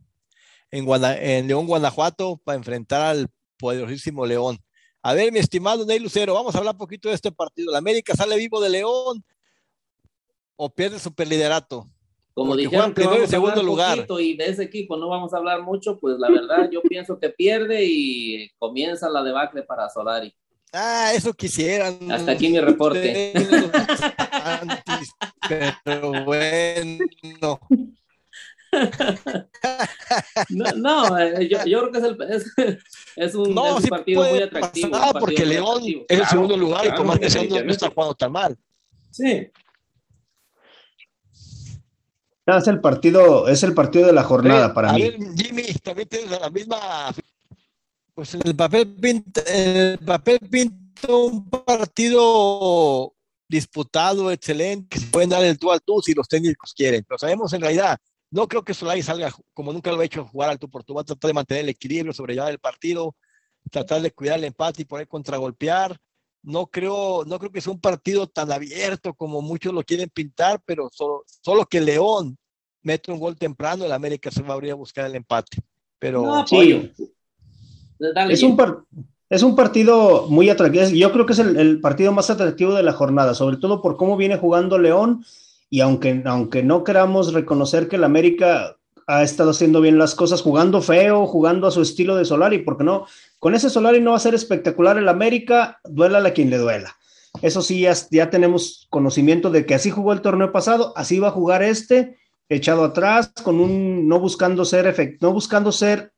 en, Guana- en León, Guanajuato, para enfrentar al poderosísimo León. A ver, mi estimado Ney Lucero, vamos a hablar un poquito de este partido. ¿La América sale vivo de León o pierde el superliderato? Como Porque dijeron que y vamos a hablar segundo lugar. y de ese equipo no vamos a hablar mucho, pues la verdad yo pienso que pierde y comienza la debacle para Solari. Ah, eso quisieran. Hasta aquí mi reporte. Pero bueno. No, no, eh, yo, yo creo que es, el- es, es un, No, es un sí partido muy atractivo. partido porque León es el Claro, segundo lugar y claro, por más que sea no está jugando tan mal. Sí, Es el partido, es el partido de la jornada para a mí. Jimmy, también tienes la misma. Pues el papel pinta, el papel pinta un partido disputado, excelente, que se pueden dar el tú al tú si los técnicos quieren. Pero sabemos en realidad, no creo que Solari salga como nunca lo ha hecho jugar al tú por tú. Va a tratar de mantener el equilibrio, sobrellevar el partido, tratar de cuidar el empate y poder contragolpear. No creo, no creo que sea un partido tan abierto como muchos lo quieren pintar, pero solo, solo que León mete un gol temprano, el América se va a abrir a buscar el empate. Pero No, Sí. Es un, par- es un partido muy atractivo. Yo creo que es el, el partido más atractivo de la jornada, sobre todo por cómo viene jugando León. Y aunque, aunque no queramos reconocer que el América ha estado haciendo bien las cosas, jugando feo, jugando a su estilo de Solari, porque no, con ese Solari no va a ser espectacular el América, duela a quien le duela. Eso sí, ya, ya tenemos conocimiento de que así jugó el torneo pasado, así va a jugar este, echado atrás, con un, no buscando ser efect, no buscando ser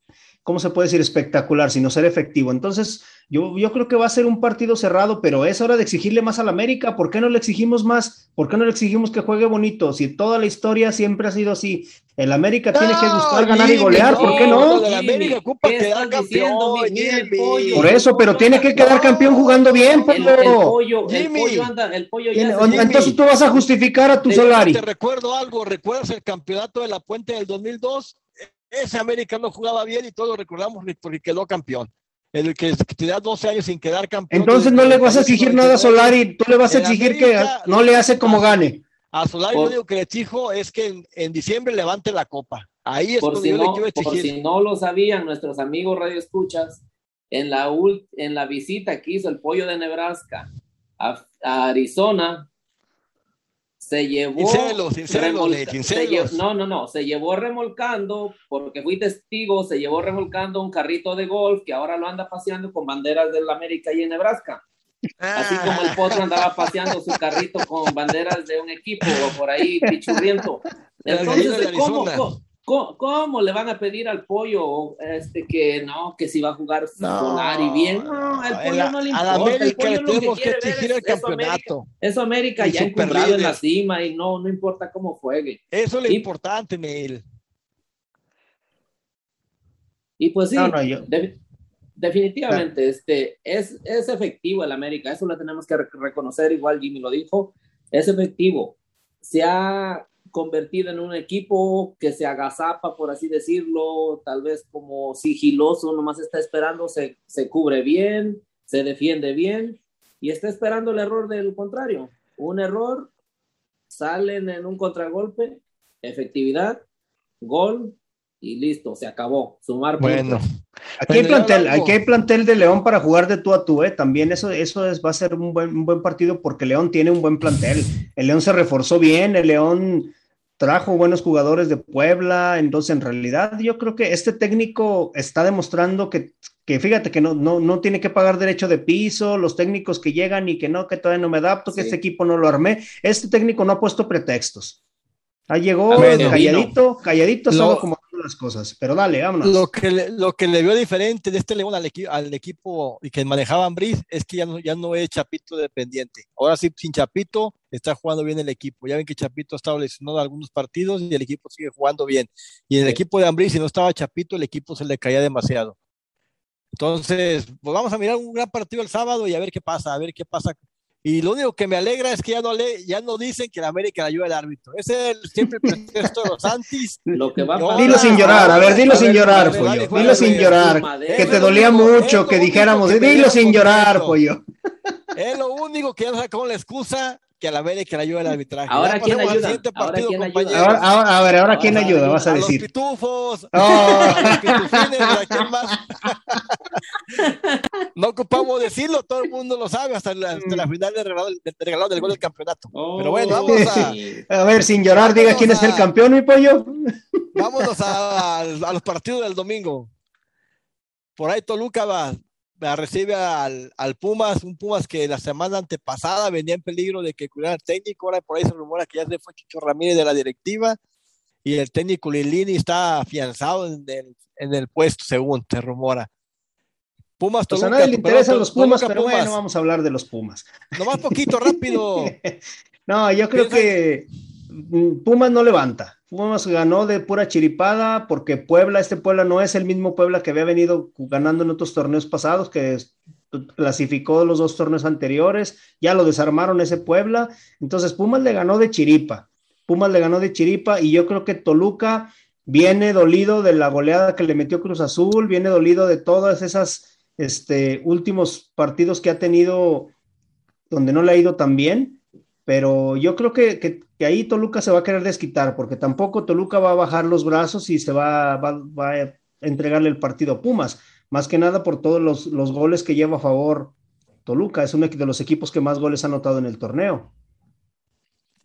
¿cómo se puede decir? Espectacular, sino ser efectivo. Entonces, Yo, yo creo que va a ser un partido cerrado, pero es hora de exigirle más al América. ¿Por qué no le exigimos más? ¿Por qué no le exigimos que juegue bonito? Si toda la historia siempre ha sido así. El América tiene que buscar ganar y Jimmy, golear, ¿por qué no? del América ocupa ¿Qué quedar diciendo, campeón, Miguel? Jimmy. Pollo. Por eso, pero tiene que quedar campeón jugando bien, El, el pollo, el Jimmy. pollo anda, el pollo ya se- Entonces tú vas a justificar a tu Solari. Te recuerdo algo, ¿recuerdas el campeonato de la Puente del 2002? Ese América no jugaba bien y todos lo recordamos porque quedó campeón. El que, que tenía 12 años sin quedar campeón. Entonces no le vas a exigir nada a Solari, tú le vas a exigir que no le hace como gane. A Solari Por- lo único que le exijo es que en, en diciembre levante la copa. Ahí es por donde si, yo le no, quiero por exigir. si no lo sabían nuestros amigos Radio Escuchas, en la, en la visita que hizo el pollo de Nebraska a, a Arizona, se llevó. Nate, sin se celos. lle- no, no, no, se llevó remolcando, porque fui testigo, se llevó remolcando un carrito de golf que ahora lo anda paseando con banderas del América y en Nebraska. Así como el potro andaba paseando su carrito con banderas de un equipo o por ahí pichurriento. Entonces, ¿cómo. Cómo, cómo- le van a pedir al pollo este que no, que si va a jugar No, Solari bien? No, el en pollo la- no le a importa. la el América pollo le lo que tenemos que quiere ver exigir es el eso, América. campeonato. Eso América El ya encumbrado en la cima y no, no importa cómo juegue. Eso es lo Y- importante, Neil. Y pues sí, No, no, yo- de- definitivamente este, es, es efectivo el América, eso lo tenemos que re- reconocer, igual Jimmy lo dijo, es efectivo. Se ha convertido en un equipo que se agazapa, por así decirlo, tal vez como sigiloso, nomás está esperando, se, se cubre bien, se defiende bien y está esperando el error del contrario. Un error, salen en un contragolpe, efectividad, gol y listo, se acabó. Sumar puntos. Bueno, Aquí hay plantel, aquí hay plantel de León para jugar de tú a tú, ¿eh? También eso, eso es, va a ser un buen, un buen partido porque León tiene un buen plantel. El León se reforzó bien, el León trajo buenos jugadores de Puebla, entonces en realidad yo creo que este técnico está demostrando que, que fíjate que no, no, no tiene que pagar derecho de piso, los técnicos que llegan y que no, que todavía no me adapto, que Sí. este equipo no lo armé. Este técnico no ha puesto pretextos. Ahí llegó Bueno. calladito, calladito, Lo- solo acomodando las cosas. Pero dale, vámonos. lo que, le, lo que le vio diferente de este León al, equi- al equipo y que manejaban Briz es que ya no, ya no es Chapito dependiente. Ahora sí, sin Chapito, está jugando bien el equipo. Ya ven que Chapito ha estado lesionado algunos partidos y el equipo sigue jugando bien. Y en el Sí. equipo de Ambris, si no estaba Chapito, el equipo se le caía demasiado. Entonces, pues vamos a mirar un gran partido el sábado y a ver qué pasa, a ver qué pasa. Y lo único que me alegra es que ya no, le, ya no dicen que la América le ayuda al árbitro. Ese es el, siempre el pretexto de los Santis. Lo que va a No, Dilo sin llorar, a ver, dilo sin llorar, ver, pollo. dale, Dilo sin llorar. madera. Que te dolía mucho que dijéramos, que dilo sin llorar, pollo. Es lo único que ya sacó la excusa que a la América le ayuda el arbitraje. Ahora, Ya ¿quién ayuda? siguiente Ahora, partido, ¿quién ayuda? Ahora, ahora- a ver, ahora quién Ahora, ayuda, vas a a los decir. pitufos, Oh. a los pitufines, ¿a quién más? no ocupamos decirlo, todo el mundo lo sabe, hasta la, hasta la final del regalado, del, regalado del gol del campeonato. Oh, Pero bueno, vamos a. A ver, sin llorar, diga quién es el campeón, mi pollo. vámonos a, a los partidos del domingo. Por ahí Toluca va- recibe al, al Pumas, un Pumas que la semana antepasada venía en peligro de que cuidara al técnico, ahora por ahí se rumora que ya se fue Chicho Ramírez de la directiva y el técnico Lilini está afianzado en el, en el puesto, según se rumora. Pumas, Pues a Toluca, nadie le interesan los Pumas, Toluca, pero Pumas. bueno, vamos a hablar de los Pumas. Nomás poquito, rápido. No, yo creo que mm, Pumas no levanta. Pumas ganó de pura chiripada porque Puebla, este Puebla no es el mismo Puebla que había venido ganando en otros torneos pasados, que clasificó los dos torneos anteriores, ya lo desarmaron ese Puebla. Entonces Pumas le ganó de chiripa. Pumas le ganó de chiripa y yo creo que Toluca viene dolido de la goleada que le metió Cruz Azul, viene dolido de todas esas este, últimos partidos que ha tenido donde no le ha ido tan bien, pero yo creo que, que- que ahí Toluca se va a querer desquitar, porque tampoco Toluca va a bajar los brazos y se va, va- va a entregarle el partido a Pumas, más que nada por todos los, los goles que lleva a favor Toluca, es uno de los equipos que más goles ha anotado en el torneo.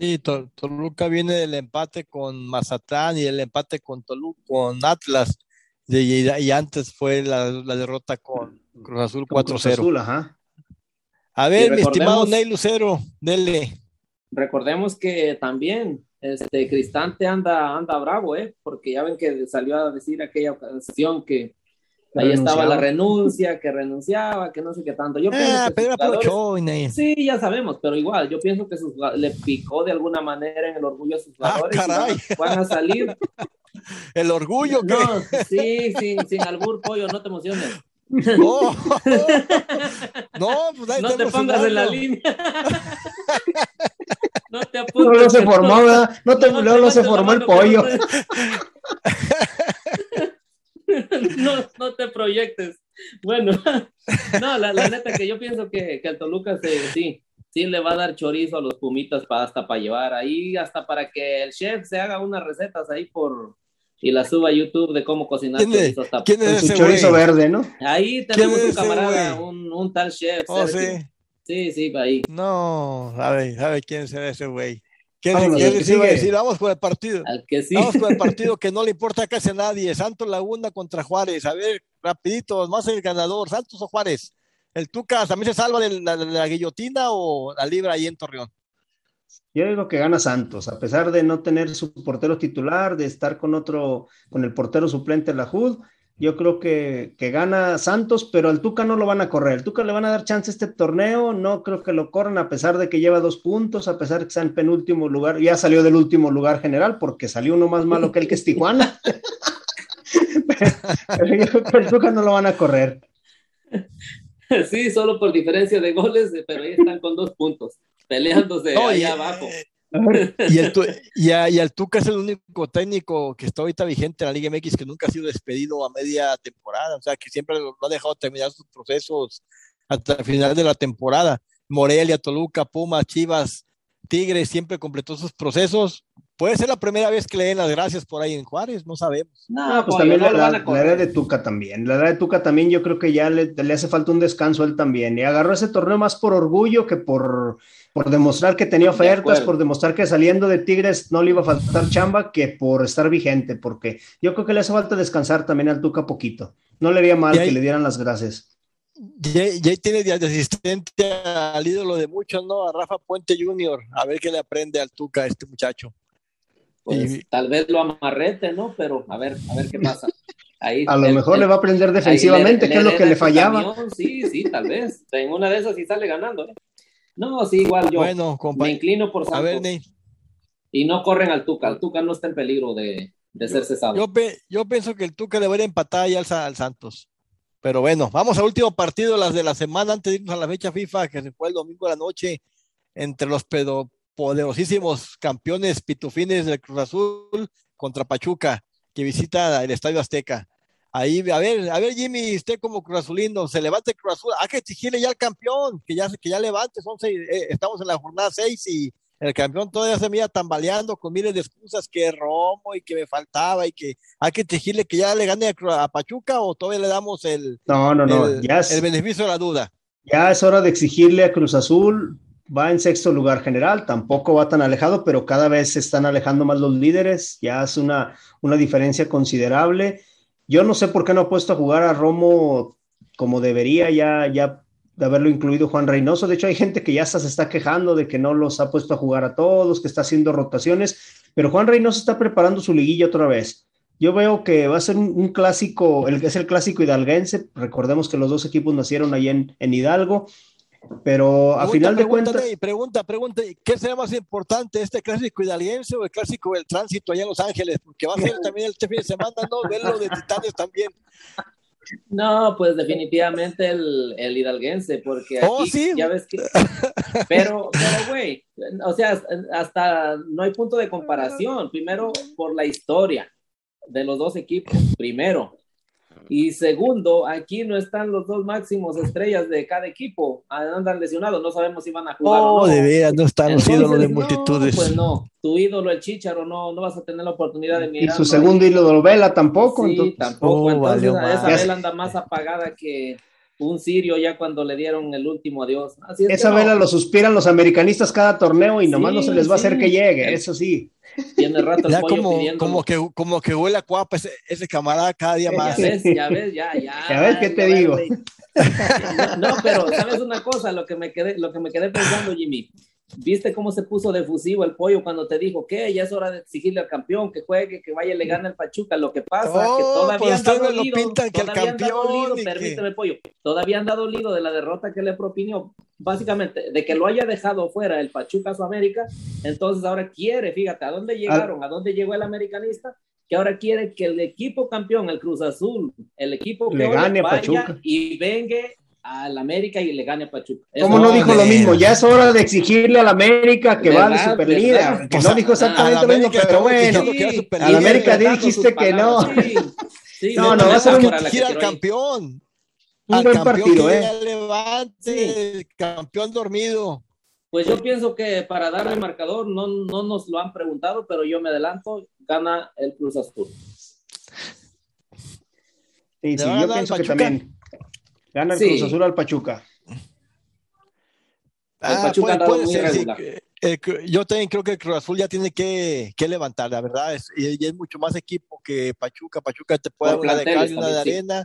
Sí, To- Toluca viene del empate con Mazatlán y el empate con Toluca, con Atlas. Y, y- y antes fue la, la derrota con Cruz Azul Con Cruz 4-0. Azul, ajá. A ver, mi estimado Ney Lucero, dele. Recordemos que también este Cristante anda, anda bravo, ¿eh? Porque ya ven que salió a decir aquella ocasión que Ahí estaba la renuncia, que renunciaba, que no sé qué tanto. Yo Ah, que pero aprovechó. Sí, ya sabemos, pero igual, yo pienso que sus le picó de alguna manera en el orgullo a sus Ah, jugadores. y van, caray. a- van a salir. El orgullo que. No, sí, sí, sin albur, pollo, no te emociones. No, no, pues ahí No te pongas en la línea. No te apuntes. no se formó, ¿verdad? No, te, no se formó el pollo. No, no, te proyectes. Bueno, no, la, la neta que yo pienso que, que el Toluca se, sí, sí le va a dar chorizo a los pumitas para, hasta para llevar ahí, hasta para que el chef se haga unas recetas ahí por y la suba a YouTube de cómo cocinar ¿Quién es- chorizo es su ese chorizo verde, ¿no? Ahí tenemos un camarada, un, un tal chef. Oh, sí. Sí, sí, ahí. No, sabe, sabe quién será ese güey. ¿Quién, Vámonos, quién que se iba a sigue. decir? Vamos con el partido. Al que sí. Vamos con el partido que no le importa casi a nadie. Santos Laguna contra Juárez. A ver, rapidito, más el ganador, Santos o Juárez. ¿El Tuca también se salva de la, de la guillotina o la libra ahí en Torreón? Yo digo que gana Santos, a pesar de no tener su portero titular, de estar con otro, con el portero suplente la HUD, yo creo que, que gana Santos, pero al Tuca no lo van a correr. El Tuca le van a dar chance a este torneo, no creo que lo corran, a pesar de que lleva dos puntos, a pesar de que está en penúltimo lugar, ya salió del último lugar general, porque salió uno más malo que el que es Tijuana. pero, pero yo creo que el Tuca no lo van a correr. Sí, solo por diferencia de goles, pero ahí están con dos puntos, peleándose y- abajo. Y el, y, a- y el Tuca es el único técnico que está ahorita vigente en la Liga MX que nunca ha sido despedido a media temporada, o sea, que siempre lo ha dejado terminar sus procesos hasta el final de la temporada. Morelia, Toluca, Pumas, Chivas, Tigres, siempre completó sus procesos. Puede ser la primera vez que le den las gracias por ahí en Juárez, no sabemos. No, Ah, pues también no la, la- de Tuca también. La edad de Tuca también yo creo que ya le, le hace falta un descanso a él también. Y agarró ese torneo más por orgullo que por, por demostrar que tenía ofertas, por demostrar que saliendo de Tigres no le iba a faltar chamba, que por estar vigente, porque yo creo que le hace falta descansar también al Tuca poquito. No le haría mal Y ahí- que le dieran las gracias. Ya, ya tiene de asistente al ídolo de muchos, ¿no? A Rafa Puente Jr. A ver qué le aprende al Tuca a este muchacho. Pues, Y- tal vez lo amarrete, ¿no? Pero a ver, a ver qué pasa. Ahí, A lo el- mejor el- le va a aprender defensivamente, que es lo que le fallaba. camión, Sí, sí, tal vez. En una de esas sí sale ganando, ¿eh? No, sí, igual yo Bueno, me compañero. inclino por A Santos. ver, Ney. Y no corren al Tuca. El Tuca no está en peligro de, de ser cesado. Yo, pe- yo pienso que el Tuca debería empatar ya al, al Santos. Pero bueno, vamos al último partido, las de la semana antes de irnos a la fecha FIFA, que se fue el domingo de la noche, entre los pedo- poderosísimos campeones pitufines del Cruz Azul contra Pachuca, que visita el Estadio Azteca. Ahí, a ver, a ver, Jimmy, usted como Cruz Azulino, se levante el Cruz Azul, hay que exigirle ya al campeón, que ya, que ya levante, son seis- eh, estamos en la jornada 6 y el campeón todavía se mira tambaleando con miles de excusas que Romo y que me faltaba y que hay que exigirle que ya le gane a, a Pachuca o todavía le damos el, No, no, no. el, ya es- el beneficio de la duda. Ya es hora de exigirle a Cruz Azul, va en sexto lugar general, tampoco va tan alejado, pero cada vez se están alejando más los líderes, ya es una, una diferencia considerable. Yo no sé por qué no ha puesto a jugar a Romo como debería, ya, ya de haberlo incluido Juan Reynoso. De hecho, hay gente que ya se está quejando de que no los ha puesto a jugar a todos, que está haciendo rotaciones, pero Juan Reynoso está preparando su liguilla otra vez. Yo veo que va a ser un, clásico, es el clásico hidalguense. Recordemos que los dos equipos nacieron ahí en, en Hidalgo, pero a Pregunta, final de cuentas, pregunta, pregunta, ¿qué será más importante, este clásico hidalguense o el clásico del tránsito allá en Los Ángeles? Porque va a ser también este fin de semana, ¿no? Verlo de Titanes también. No, pues definitivamente el, el hidalguense, porque aquí Oh, sí. ya ves que. Pero, pero, güey, o sea, hasta no hay punto de comparación. Primero, por la historia de los dos equipos, primero. Y segundo, aquí no están los dos máximos estrellas de cada equipo. Andan lesionados, no sabemos si van a jugar Oh, o no. de veras, no están los ídolos de no, multitudes. pues no, tu ídolo, el Chicharo, no, no vas a tener la oportunidad de y mirar. su segundo de Vela tampoco. Sí, entonces, tampoco. Oh, Entonces, valió esa vela anda más apagada que un sirio ya cuando le dieron el último adiós. Así es que esa no, vela lo suspiran los americanistas cada torneo y nomás Sí, no se les va a hacer que llegue, eso sí. Tiene rato el Ya pollo como, pidiendo. como, que, como que huele a cuapa ese, ese camarada cada día más. Ya ves, ya ves, ya, ya. Ya ves, ¿qué te digo? No, no, pero sabes una cosa, lo que me quedé, lo que me quedé pensando, Jimmy. ¿Viste cómo se puso de fusivo el pollo cuando te dijo que ya es hora de exigirle al campeón que juegue, que vaya y le gane al Pachuca? Lo que pasa es que Oh, todavía pues anda dolido, que el todavía anda campeón dolido, que- permíteme, pollo, todavía anda dolido de la derrota que le propinó, básicamente, de que lo haya dejado fuera el Pachuca a su América, entonces ahora quiere, fíjate, ¿a dónde llegaron? ¿A dónde llegó el americanista? Que ahora quiere que el equipo campeón, el Cruz Azul, el equipo que Le gane vaya Pachuca. y vengue al América y le gane a Pachuca. ¿Cómo no dijo lo mismo? Ya es hora de exigirle al América que va de superlíder. Que O no sea, dijo exactamente lo mismo, pero bueno. diciendo que era Sí, superlíder. Al América dijiste que no. sí. Sí, No, no, va a ser un- al campeón. Un al buen campeón partido, que ¿eh? levante, el campeón dormido. Pues yo pienso que para darle marcador no, no nos lo han preguntado, pero yo me adelanto, gana el Cruz Azul. Sí, ¿Le sí, yo pienso que también. Gana el Sí. Cruz Azul al Pachuca. El Ah, Pachuca puede- puede ser, sí. Eh, yo también creo que el Cruz Azul ya tiene que, que levantar, la verdad, es, y, es mucho más equipo que Pachuca. Pachuca te puede dar una de cal y una de arena.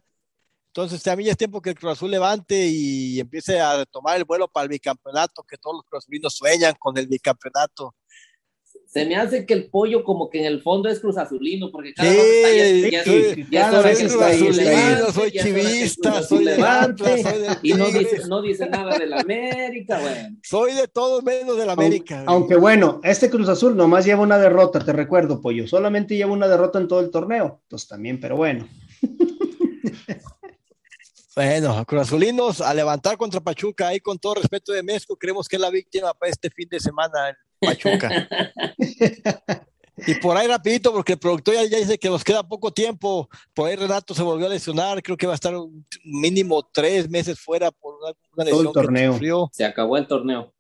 Entonces, también ya es tiempo que el Cruz Azul levante y empiece a tomar el vuelo para el bicampeonato, que todos los cruzazulinos sueñan con el bicampeonato. Se me hace que el pollo como que en el fondo es Cruz Azulino, porque cada Sí, vez está- ya ya sí, ya el está Cruz ahí, Azul está ahí. levante, Yo soy ya chivista, soy levante, Atlas, soy del Y no dice, no dice nada de la América, bueno. Soy de todos menos del América. Aunque, aunque bueno, este Cruz Azul nomás lleva una derrota, te recuerdo, Pollo. Solamente lleva una derrota en todo el torneo. Entonces también, pero bueno. Bueno, Cruz Azulinos a levantar contra Pachuca, ahí con todo respeto de México, creemos que es la víctima para este fin de semana Pachuca. y por ahí rapidito, porque el productor ya, ya dice que nos queda poco tiempo, por ahí Renato se volvió a lesionar, creo que va a estar un mínimo tres meses fuera por una, una Todo el lesión que torneo. sufrió. Se acabó el torneo.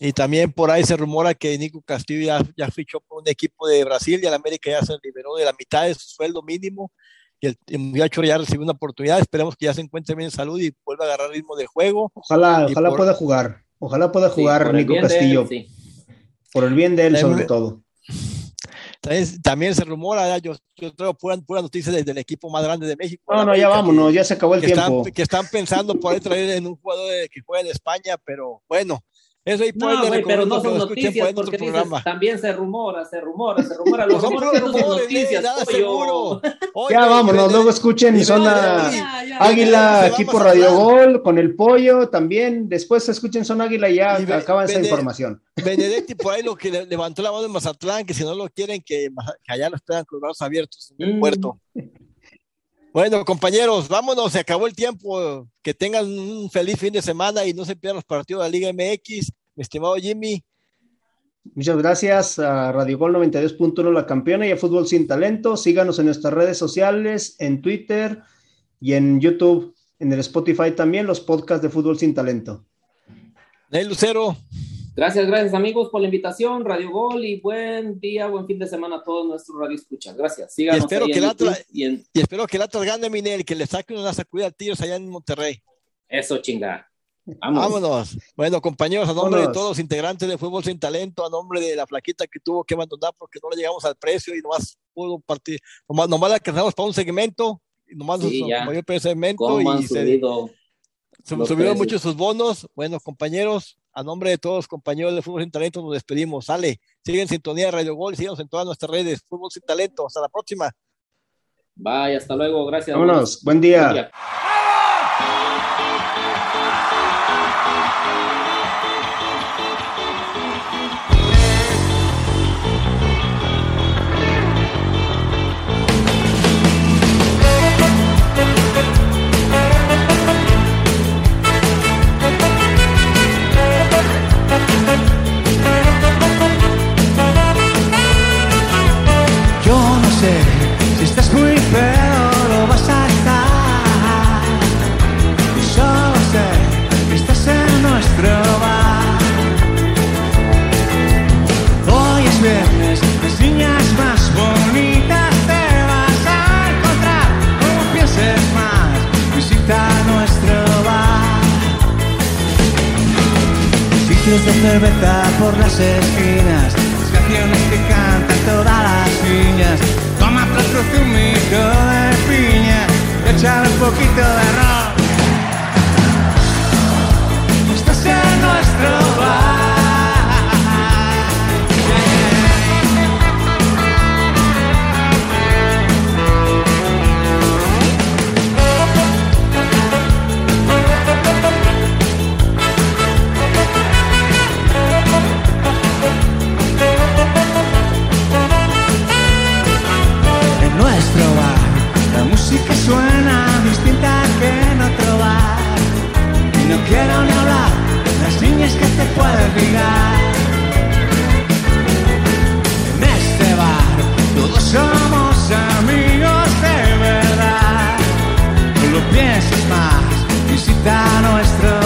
Y también por ahí se rumora que Nico Castillo ya, ya fichó por un equipo de Brasil y el América ya se liberó de la mitad de su sueldo mínimo. Y el, el muchacho ya recibió una oportunidad. Esperemos que ya se encuentre bien en salud y vuelva a agarrar ritmo de juego. Ojalá, Y ojalá por- pueda jugar. Ojalá pueda jugar Nico él, Castillo. sí. Por el bien de él, sobre todo. También, también se rumora, ya, yo, yo traigo pura, pura noticia desde el equipo más grande de México. No, no, ya América, vámonos, que- ya se acabó el que tiempo. están, que están pensando ahí traer en un jugador de- que juega en España, pero bueno, eso ahí ahí No, pero no son lo escuchen por noticias porque dices, programa. también se rumora, se rumora, se rumora. Los Pues son rumores puros no son rumores, noticias, nada seguro. Oye, Ya vámonos, luego escuchen y Zona Águila Mazatlán. Radio Gol, con el pollo también. Después escuchen Zona Águila y ya Y acaban esa información. Benedetti por ahí lo que le- levantó la mano en Mazatlán, que si no lo quieren, que, que allá lo esperan con los brazos abiertos en el Mm. puerto. Bueno, compañeros, vámonos, se acabó el tiempo. Que tengan un feliz fin de semana y no se pierdan los partidos de la Liga MX. Mi estimado Jimmy, Muchas gracias a Radio Gol 92.1 La Campeona y a Fútbol Sin Talento. Síganos en nuestras redes sociales, en Twitter y en YouTube, en el Spotify también, los podcasts de Fútbol Sin Talento. Ney Lucero, Gracias, gracias amigos por la invitación, Radio Gol y buen día, buen fin de semana a todos nuestros radio escuchas. Gracias. Síganos Y espero ahí que en la YouTube tra- y en y espero que el Atlas gane, Minel, que le saque una sacudida al Tigres allá en Monterrey. eso chinga. Vamos. Vámonos. Bueno, compañeros, a nombre de Vámonos. todos los integrantes de Fútbol Sin Talento, a nombre de la flaquita que tuvo que abandonar porque no le llegamos al precio y nomás pudo partir, nomás, nomás la alcanzamos para un segmento, y nomás Sí, nos el segmento ¿Cómo han y se, subido? se subieron precios? mucho sus bonos. Bueno, compañeros, a nombre de todos los compañeros de Fútbol Sin Talento, nos despedimos. Sale, siguen en sintonía de Radio Gol, síganos en todas nuestras redes. Fútbol Sin Talento, hasta la próxima. Bye, hasta luego, gracias. Vámonos, buen día. Buen día. botes de cerveza por las esquinas, las canciones que cantan todas las niñas. Toma otro zumito de piña, y echar un poquito de ron. Estás en nuestro bar. no quiero ni hablar, las niñas que te pueden mirar. En este bar todos somos amigos de verdad. No lo pienses más, visita nuestro